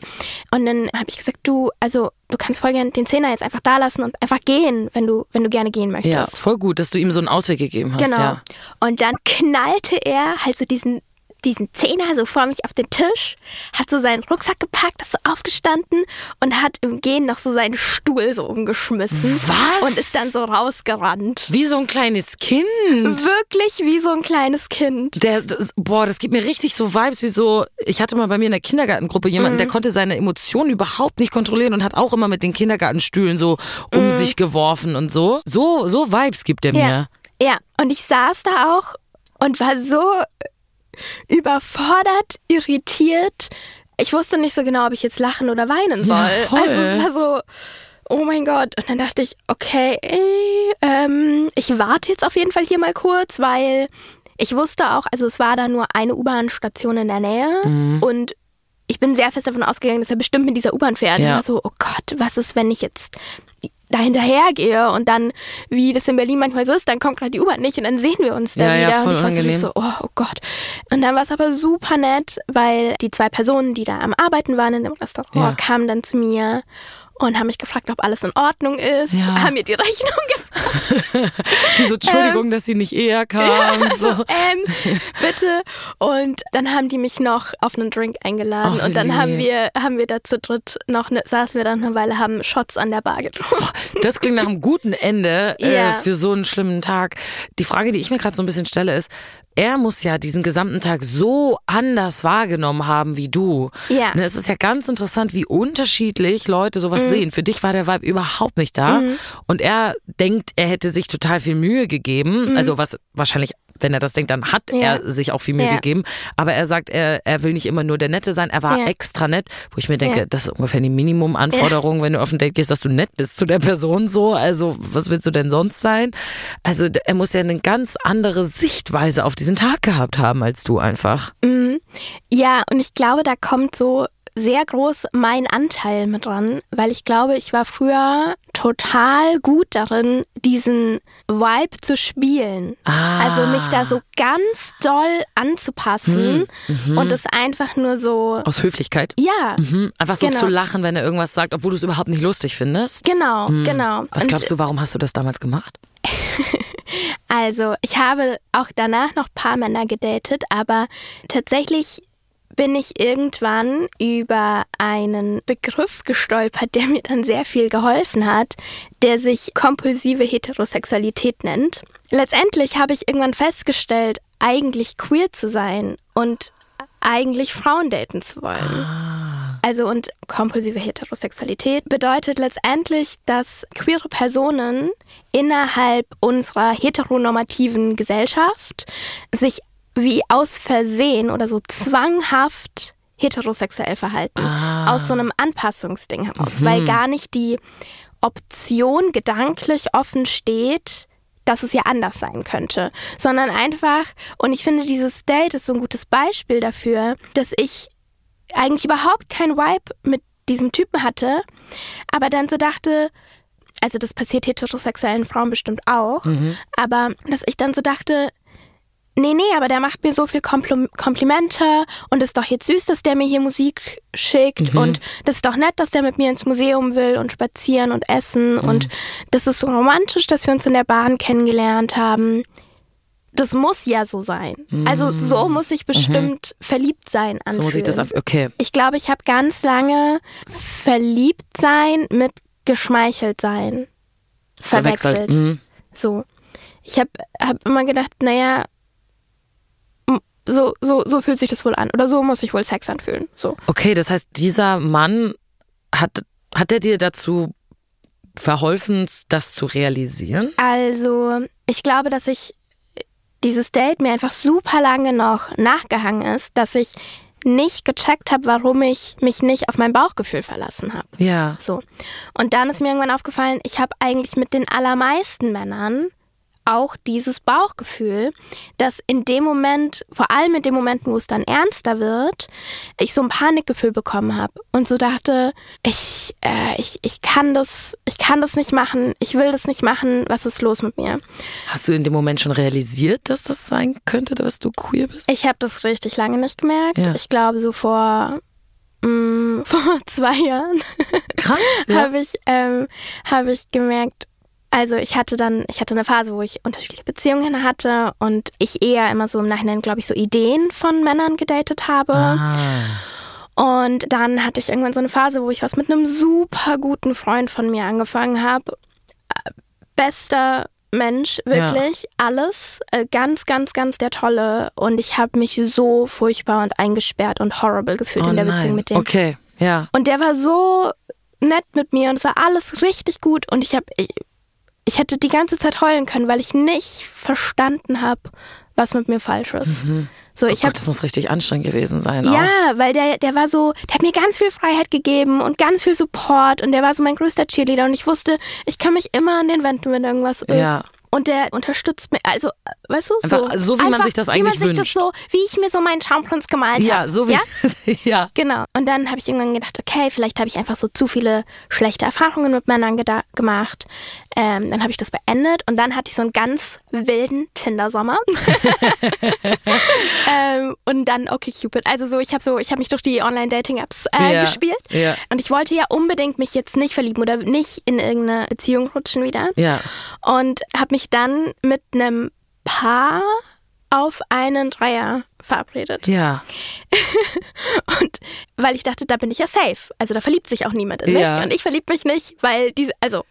E: Und dann habe ich gesagt, du, also du kannst voll gerne den Zehner jetzt einfach da lassen und einfach gehen, wenn du, wenn du gerne gehen möchtest.
A: Ja, voll gut, dass du ihm so einen Ausweg gegeben hast.
E: Genau.
A: Ja.
E: Und dann knallte er halt so diesen diesen Zehner so vor mich auf den Tisch, hat so seinen Rucksack gepackt, ist so aufgestanden und hat im Gehen noch so seinen Stuhl so umgeschmissen.
A: Was?
E: Und ist dann so rausgerannt.
A: Wie so ein kleines Kind.
E: Wirklich wie so ein kleines Kind.
A: Der, das, boah, das gibt mir richtig so Vibes, wie so, ich hatte mal bei mir in der Kindergartengruppe jemanden,
E: Mhm.
A: der konnte seine Emotionen überhaupt nicht kontrollieren und hat auch immer mit den Kindergartenstühlen so um sich geworfen und so. So, so Vibes gibt er
E: Mhm. Ja.
A: mir.
E: Ja, und ich saß da auch und war so überfordert, irritiert. Ich wusste nicht so genau, ob ich jetzt lachen oder weinen soll.
A: Ja.
E: Also es war so, oh mein Gott. Und dann dachte ich, okay, ähm, ich warte jetzt auf jeden Fall hier mal kurz, weil ich wusste auch, also es war da nur eine U-Bahn-Station in der Nähe
A: Mhm.
E: und ich bin sehr fest davon ausgegangen, dass er bestimmt mit dieser U-Bahn fährt.
A: Ja.
E: Und war so, oh Gott, was ist, wenn ich jetzt da hinterhergehe und dann, wie das in Berlin manchmal so ist, dann kommt gerade die U-Bahn nicht und dann sehen wir uns da
A: Ja, ja,
E: wieder.
A: voll
E: und ich war so, oh, oh Gott. Und dann war es aber super nett, weil die zwei Personen, die da am Arbeiten waren in dem Restaurant,
A: Ja.
E: kamen dann zu mir und haben mich gefragt, ob alles in Ordnung ist,
A: Ja.
E: haben mir die Rechnung gefragt.
A: So, Entschuldigung, dass sie nicht eher kam. So.
E: ähm, bitte. Und dann haben die mich noch auf einen Drink eingeladen
A: Ach,
E: und dann
A: wie
E: haben wir, haben wir da zu dritt noch, ne, saßen wir dann eine Weile, haben Shots an der Bar getrunken.
A: Das klingt nach einem guten Ende äh,
E: Ja.
A: für so einen schlimmen Tag. Die Frage, die ich mir gerade so ein bisschen stelle, ist, er muss ja diesen gesamten Tag so anders wahrgenommen haben wie du.
E: Ja.
A: Ne, es ist ja ganz interessant, wie unterschiedlich Leute sowas
E: Mhm.
A: sehen. Für dich war der Vibe überhaupt nicht da. Und er denkt, er hätte sich total viel Mühe gegeben. Also was wahrscheinlich wenn er das denkt, dann hat.
E: Ja.
A: er sich auch viel Mühe
E: Ja.
A: gegeben. Aber er sagt, er, er will nicht immer nur der Nette sein. Er war
E: Ja.
A: extra nett, wo ich mir denke, das ist ungefähr die Minimumanforderung, wenn du auf ein Date gehst, dass du nett bist zu der Person so. Also was willst du denn sonst sein? Also er muss ja eine ganz andere Sichtweise auf diesen Tag gehabt haben als du einfach.
E: Mhm. Ja, und ich glaube, da kommt so sehr groß mein Anteil mit dran, weil ich glaube, ich war früher total gut darin, diesen Vibe zu spielen.
A: Ah.
E: Also mich da so ganz doll anzupassen
A: Hm,
E: und es einfach nur so,
A: Aus Höflichkeit.
E: ja,
A: Mhm. Einfach so
E: Genau.
A: zu lachen, wenn er irgendwas sagt, obwohl du es überhaupt nicht lustig findest.
E: genau, genau.
A: Was
E: Und
A: glaubst du, warum hast du das damals gemacht?
E: Also, ich habe auch danach noch ein paar Männer gedatet, aber tatsächlich bin ich irgendwann über einen Begriff gestolpert, der mir dann sehr viel geholfen hat, der sich kompulsive Heterosexualität nennt. Letztendlich habe ich irgendwann festgestellt, eigentlich queer zu sein und eigentlich Frauen daten zu wollen. Also und kompulsive Heterosexualität bedeutet letztendlich, dass queere Personen innerhalb unserer heteronormativen Gesellschaft sich wie aus Versehen oder so zwanghaft heterosexuell verhalten. Aus so einem Anpassungsding heraus, weil gar nicht die Option gedanklich offen steht, dass es ja anders sein könnte, sondern einfach, und ich finde, dieses Date ist so ein gutes Beispiel dafür, dass ich eigentlich überhaupt kein Vibe mit diesem Typen hatte, aber dann so dachte, also das passiert heterosexuellen Frauen bestimmt auch, aber dass ich dann so dachte, nee, nee, aber der macht mir so viel Kompl Komplimente und ist doch jetzt süß, dass der mir hier Musik schickt und das ist doch nett, dass der mit mir ins Museum will und spazieren und essen und das ist so romantisch, dass wir uns in der Bahn kennengelernt haben. Das muss ja so sein. Also so muss ich bestimmt verliebt sein
A: So muss ich das
E: anfühlen.
A: auf. Okay.
E: Ich glaube, ich habe ganz lange verliebt sein mit geschmeichelt sein verwechselt.
A: Mhm.
E: So. Ich habe hab immer gedacht, naja, so, so, so fühlt sich das wohl an. Oder so muss sich wohl Sex anfühlen. So.
A: Okay, das heißt, dieser Mann hat, hat er dir dazu verholfen, das zu realisieren?
E: Also, ich glaube, dass ich dieses Date mir einfach super lange noch nachgehangen ist, dass ich nicht gecheckt habe, warum ich mich nicht auf mein Bauchgefühl verlassen habe.
A: Ja.
E: So. Und dann ist mir irgendwann aufgefallen, ich habe eigentlich mit den allermeisten Männern auch dieses Bauchgefühl, dass in dem Moment, vor allem in dem Moment, wo es dann ernster wird, ich so ein Panikgefühl bekommen habe und so dachte, ich, äh, ich, ich kann das, ich kann das nicht machen, ich will das nicht machen, was ist los mit mir?
A: Hast du in dem Moment schon realisiert, dass das sein könnte, dass du queer bist?
E: Ich habe das richtig lange nicht gemerkt.
A: Ja.
E: Ich glaube so vor, mh, vor zwei Jahren
A: Krass. Ja.
E: habe ich, ähm, hab ich gemerkt, Also ich hatte dann, ich hatte eine Phase, wo ich unterschiedliche Beziehungen hatte und ich eher immer so im Nachhinein, glaube ich, so Ideen von Männern gedatet habe.
A: Ah.
E: Und dann hatte ich irgendwann so eine Phase, wo ich was mit einem super guten Freund von mir angefangen habe. Bester Mensch, wirklich. Alles. Äh, Ganz, ganz, ganz der Tolle. Und ich habe mich so furchtbar und eingesperrt und horrible gefühlt
A: Oh
E: in der
A: nein.
E: Beziehung mit dem.
A: Okay, ja.
E: Und der war so nett mit mir und es war alles richtig gut. Und ich habe, ich, hätte die ganze Zeit heulen können, weil ich nicht verstanden habe, was mit mir falsch ist. So,
A: Oh
E: ich
A: Gott, das muss richtig anstrengend gewesen sein. Auch.
E: ja, weil der, der war so, der hat mir ganz viel Freiheit gegeben und ganz viel Support und der war so mein größter Cheerleader und ich wusste, ich kann mich immer an den wenden, wenn irgendwas ist.
A: Ja.
E: Und der unterstützt mich, also, weißt du,
A: Einfach so, wie man sich das
E: wie
A: eigentlich
E: man sich
A: wünscht.
E: Das so, wie ich mir so meinen Traumprinz gemalt
A: Ja,
E: habe.
A: so wie.
E: Ja?
A: ja.
E: Genau. Und dann habe ich irgendwann gedacht, okay, vielleicht habe ich einfach so zu viele schlechte Erfahrungen mit Männern gemacht. Ähm, dann habe ich das beendet und dann hatte ich so einen ganz wilden Tinder-Sommer. ähm, und dann okay Cupid. Also so, ich habe so, ich habe mich durch die Online-Dating-Apps äh,
A: Ja,
E: gespielt.
A: ja.
E: Und ich wollte ja unbedingt mich jetzt nicht verlieben oder nicht in irgendeine Beziehung rutschen wieder.
A: Ja.
E: Und habe mich dann mit einem Paar auf einen Dreier verabredet.
A: Ja.
E: Und weil ich dachte, da bin ich ja safe. Also da verliebt sich auch niemand in mich.
A: Ja.
E: Und ich verlieb mich nicht, weil diese, also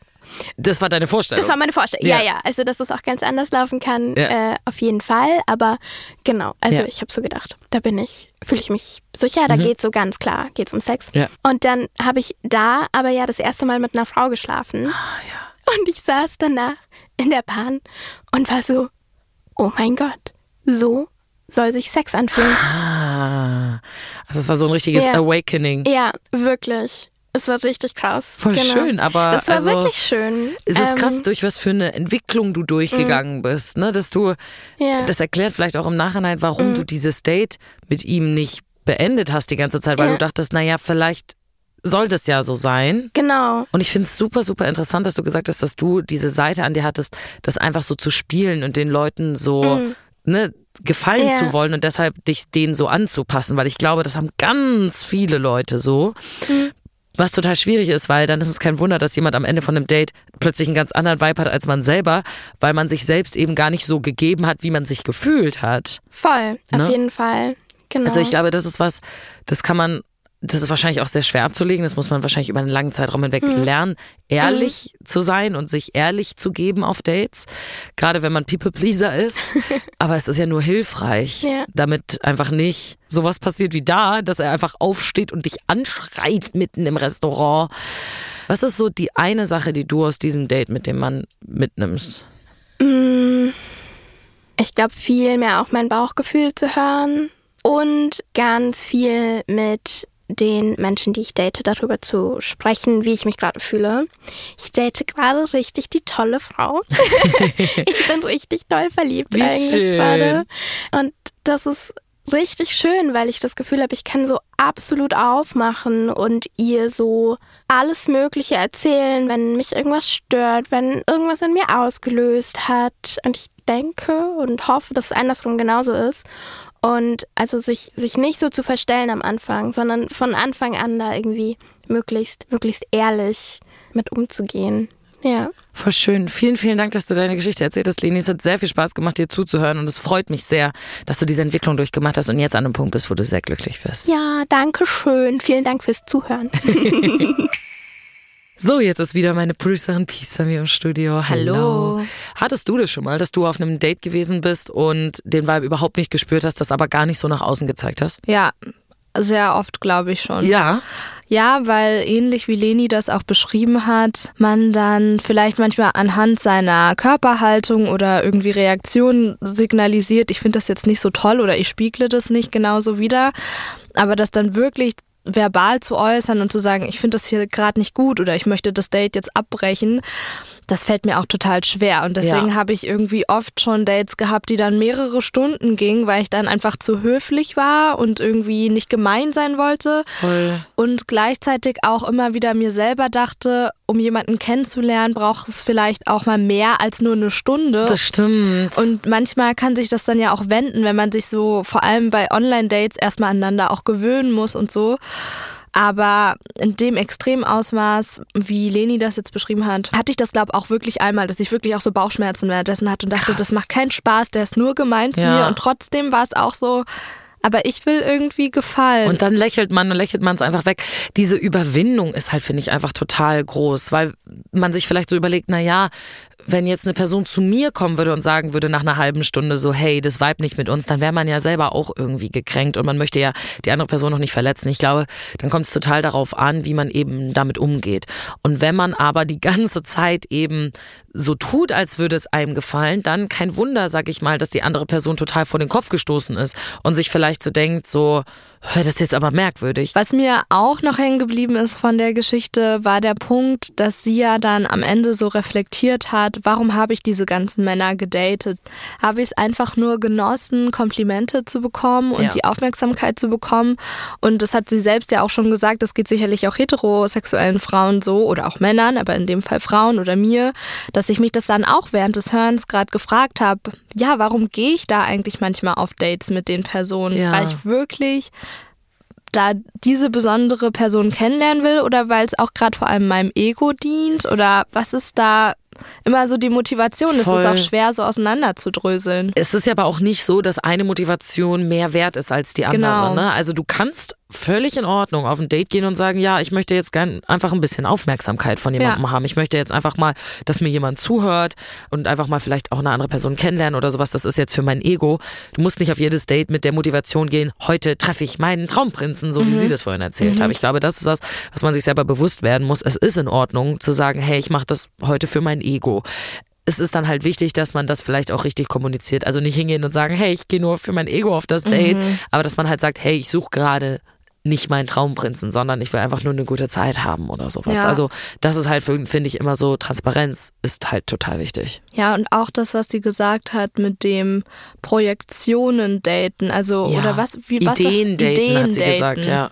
A: Das war deine Vorstellung.
E: das war meine Vorstellung. Ja,
A: Ja.
E: ja. Also dass es auch ganz anders laufen kann,
A: Ja.
E: äh, auf jeden Fall. Aber genau, also
A: Ja.
E: ich habe so gedacht, da bin ich, fühle ich mich sicher, da geht's so ganz klar, geht's um Sex.
A: Mhm. Ja.
E: Und dann habe ich da aber ja das erste Mal mit einer Frau geschlafen.
A: Ah,
E: Und ich saß danach in der Bahn und war so, oh mein Gott, so soll sich Sex anfühlen.
A: Ah. Also es war so ein richtiges
E: Ja.
A: Awakening.
E: Ja, wirklich. Es war richtig krass.
A: Voll
E: genau.
A: schön, aber
E: Das war
A: also,
E: wirklich schön.
A: Es ist
E: Ähm,
A: krass, durch was für eine Entwicklung du durchgegangen bist, ne? Dass du,
E: Ja.
A: das erklärt vielleicht auch im Nachhinein, warum du dieses Date mit ihm nicht beendet hast die ganze Zeit, weil
E: Ja.
A: du dachtest, naja, vielleicht soll das ja so sein.
E: Genau.
A: Und ich finde es super, super interessant, dass du gesagt hast, dass du diese Seite an dir hattest, das einfach so zu spielen und den Leuten so ne, gefallen.
E: Ja.
A: zu wollen und deshalb dich denen so anzupassen, weil ich glaube, das haben ganz viele Leute so.
E: Mhm.
A: Was total schwierig ist, weil dann ist es kein Wunder, dass jemand am Ende von einem Date plötzlich einen ganz anderen Vibe hat als man selber, weil man sich selbst eben gar nicht so gegeben hat, wie man sich gefühlt hat.
E: Voll, auf
A: Ne?
E: jeden Fall. Genau.
A: Also ich glaube, das ist was, das kann man, das ist wahrscheinlich auch sehr schwer abzulegen. Das muss man wahrscheinlich über einen langen Zeitraum hinweg
E: Mhm.
A: lernen, ehrlich zu sein und sich ehrlich zu geben auf Dates. Gerade wenn man People-Pleaser ist. Aber es ist ja nur hilfreich,
E: Ja.
A: damit einfach nicht sowas passiert wie da, dass er einfach aufsteht und dich anschreit mitten im Restaurant. Was ist so die eine Sache, die du aus diesem Date mit dem Mann mitnimmst?
E: Mm, Ich glaube, viel mehr auf mein Bauchgefühl zu hören und ganz viel mit den Menschen, die ich date, darüber zu sprechen, wie ich mich gerade fühle. Ich date gerade richtig die tolle Frau. ich bin richtig doll verliebt
A: Wie
E: eigentlich
A: schön.
E: gerade. Und das ist richtig schön, weil ich das Gefühl habe, ich kann so absolut aufmachen und ihr so alles Mögliche erzählen, wenn mich irgendwas stört, wenn irgendwas in mir ausgelöst hat. Und ich denke und hoffe, dass es andersrum genauso ist. Und also sich, sich nicht so zu verstellen am Anfang, sondern von Anfang an da irgendwie möglichst, möglichst ehrlich mit umzugehen. Ja.
A: Voll schön. Vielen, vielen Dank, dass du deine Geschichte erzählt hast, Leni. Es hat sehr viel Spaß gemacht, dir zuzuhören und es freut mich sehr, dass du diese Entwicklung durchgemacht hast und jetzt an einem Punkt bist, wo du sehr glücklich bist.
E: Ja, danke schön. Vielen Dank fürs Zuhören.
A: So, jetzt ist wieder meine Producerin Peace bei mir im Studio. Hallo.
D: Hallo.
A: Hattest du das schon mal, dass du auf einem Date gewesen bist und den Vibe überhaupt nicht gespürt hast, das aber gar nicht so nach außen gezeigt hast?
H: Ja, sehr oft glaube ich schon.
A: Ja.
H: Ja, weil ähnlich wie Leni das auch beschrieben hat, man dann vielleicht manchmal anhand seiner Körperhaltung oder irgendwie Reaktionen signalisiert, ich finde das jetzt nicht so toll oder ich spiegle das nicht genauso wieder, aber das dann wirklich verbal zu äußern und zu sagen, ich finde das hier gerade nicht gut oder ich möchte das Date jetzt abbrechen, das fällt mir auch total schwer. Und deswegen
A: Ja.
H: habe ich irgendwie oft schon Dates gehabt, die dann mehrere Stunden gingen, weil ich dann einfach zu höflich war und irgendwie nicht gemein sein wollte.
A: Voll.
H: Und gleichzeitig auch immer wieder mir selber dachte, um jemanden kennenzulernen, braucht es vielleicht auch mal mehr als nur eine Stunde.
A: Das stimmt.
H: Und manchmal kann sich das dann ja auch wenden, wenn man sich so vor allem bei Online-Dates erstmal aneinander auch gewöhnen muss und so. Aber in dem Extremausmaß, wie Leni das jetzt beschrieben hat, hatte ich das, glaube ich, auch wirklich einmal, dass ich wirklich auch so Bauchschmerzen währenddessen hatte und dachte,
A: Krass.
H: das macht keinen Spaß, der ist nur gemein zu
A: Ja.
H: mir. Und trotzdem war es auch so, aber ich will irgendwie gefallen.
A: Und dann lächelt man und lächelt man es einfach weg. Diese Überwindung ist halt, finde ich, einfach total groß, weil man sich vielleicht so überlegt, na ja, wenn jetzt eine Person zu mir kommen würde und sagen würde nach einer halben Stunde so, hey, das vibe nicht mit uns, dann wäre man ja selber auch irgendwie gekränkt und man möchte ja die andere Person noch nicht verletzen. Ich glaube, dann kommt es total darauf an, wie man eben damit umgeht. Und wenn man aber die ganze Zeit eben so tut, als würde es einem gefallen, dann kein Wunder, sag ich mal, dass die andere Person total vor den Kopf gestoßen ist und sich vielleicht so denkt, so, "Hä, das ist jetzt aber merkwürdig.
H: Was mir auch noch hängen geblieben ist von der Geschichte, war der Punkt, dass sie ja dann am Ende so reflektiert hat, warum habe ich diese ganzen Männer gedatet? Habe ich es einfach nur genossen, Komplimente zu bekommen und
A: Ja.
H: die Aufmerksamkeit zu bekommen? Und das hat sie selbst ja auch schon gesagt, das geht sicherlich auch heterosexuellen Frauen so oder auch Männern, aber in dem Fall Frauen oder mir, dass ich mich das dann auch während des Hörens gerade gefragt habe, ja, warum gehe ich da eigentlich manchmal auf Dates mit den Personen?
A: Ja.
H: Weil ich wirklich da diese besondere Person kennenlernen will oder weil es auch gerade vor allem meinem Ego dient oder was ist da immer so die Motivation? Es ist auch schwer so auseinanderzudröseln.
A: Es ist ja aber auch nicht so, dass eine Motivation mehr wert ist als die andere.
H: Genau.
A: Ne? Also du kannst völlig in Ordnung auf ein Date gehen und sagen, ja, ich möchte jetzt gern einfach ein bisschen Aufmerksamkeit von jemandem
H: Ja.
A: haben. Ich möchte jetzt einfach mal, dass mir jemand zuhört und einfach mal vielleicht auch eine andere Person kennenlernen oder sowas. Das ist jetzt für mein Ego. Du musst nicht auf jedes Date mit der Motivation gehen, heute treffe ich meinen Traumprinzen, so wie
H: Mhm.
A: sie das vorhin erzählt haben. Ich glaube, das ist was, was man sich selber bewusst werden muss. Es ist in Ordnung zu sagen, hey, ich mache das heute für mein Ego es ist dann halt wichtig, dass man das vielleicht auch richtig kommuniziert. Also nicht hingehen und sagen, hey, ich gehe nur für mein Ego auf das Date,
H: Mhm.
A: aber dass man halt sagt, hey, ich suche gerade nicht meinen Traumprinzen, sondern ich will einfach nur eine gute Zeit haben oder sowas.
H: Ja.
A: Also das ist halt, finde ich, immer so, Transparenz ist halt total wichtig.
H: Ja, und auch das, was sie gesagt hat mit dem Projektionen daten, also
A: Ja.
H: oder was wie was
A: Ideen daten, hat sie
H: daten.
A: gesagt, ja.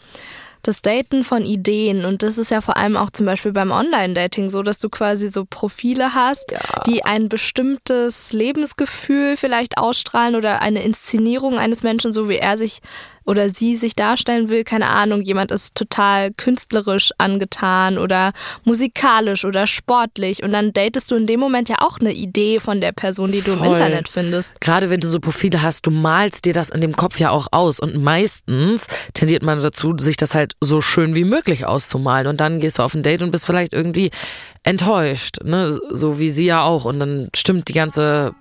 H: Das Daten von Ideen und das ist ja vor allem auch zum Beispiel beim Online-Dating so, dass du quasi so Profile hast, die ein bestimmtes Lebensgefühl vielleicht ausstrahlen oder eine Inszenierung eines Menschen, so wie er sich oder sie sich darstellen will. Keine Ahnung, jemand ist total künstlerisch angetan oder musikalisch oder sportlich und dann datest du in dem Moment ja auch eine Idee von der Person, die du im
A: Voll.
H: Internet findest.
A: Gerade wenn du so Profile hast, du malst dir das in dem Kopf ja auch aus und meistens tendiert man dazu, sich das halt so schön wie möglich auszumalen und dann gehst du auf ein Date und bist vielleicht irgendwie enttäuscht, ne, so wie sie ja auch und dann stimmt die ganze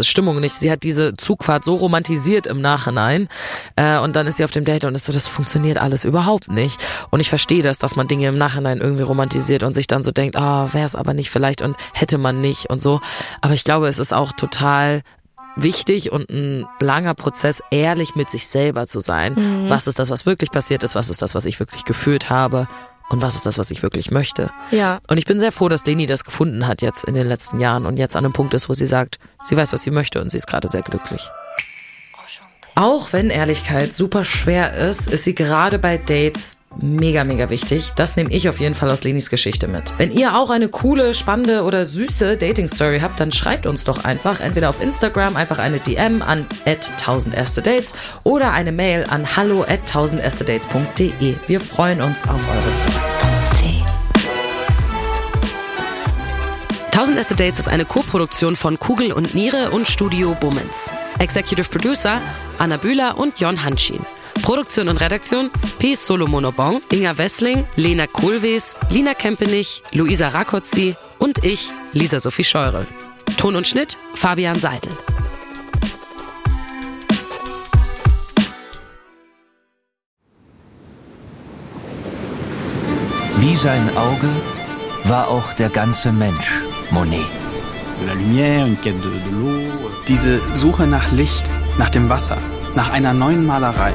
A: Stimmung nicht. Sie hat diese Zugfahrt so romantisiert im Nachhinein äh, und dann ist sie auf dem Date und ist so, das funktioniert alles überhaupt nicht und ich verstehe das, dass man Dinge im Nachhinein irgendwie romantisiert und sich dann so denkt, ah, wäre es aber nicht vielleicht und hätte man nicht und so, aber ich glaube, es ist auch total wichtig und ein langer Prozess, ehrlich mit sich selber zu sein.
H: Mhm.
A: Was ist das, was wirklich passiert ist? Was ist das, was ich wirklich gefühlt habe? Und was ist das, was ich wirklich möchte?
H: Ja.
A: Und ich bin sehr froh, dass Leni das gefunden hat jetzt in den letzten Jahren und jetzt an einem Punkt ist, wo sie sagt, sie weiß, was sie möchte und sie ist gerade sehr glücklich. Auch wenn Ehrlichkeit super schwer ist, ist sie gerade bei Dates mega, mega wichtig. Das nehme ich auf jeden Fall aus Lenis Geschichte mit. Wenn ihr auch eine coole, spannende oder süße Dating-Story habt, dann schreibt uns doch einfach entweder auf Instagram einfach eine DM an 1000 erste Dates oder eine Mail an hallo at 1000 erste Dates.de. Wir freuen uns auf eure Stories.
I: 1000 Erste Dates ist eine Co-Produktion von Kugel und Niere und Studio Bummens. Executive Producer Anna Bühler und Jon Hanschin. Produktion und Redaktion P. Solomonobong, Inga Wessling, Lena Kohlwees, Lina Kempenich, Luisa Rakotzi und ich, Lisa Sophie Scheurel. Ton und Schnitt Fabian Seidel.
B: Wie sein Auge war auch der ganze Mensch Monet.
J: Diese Suche nach Licht, nach dem Wasser, nach einer neuen Malerei.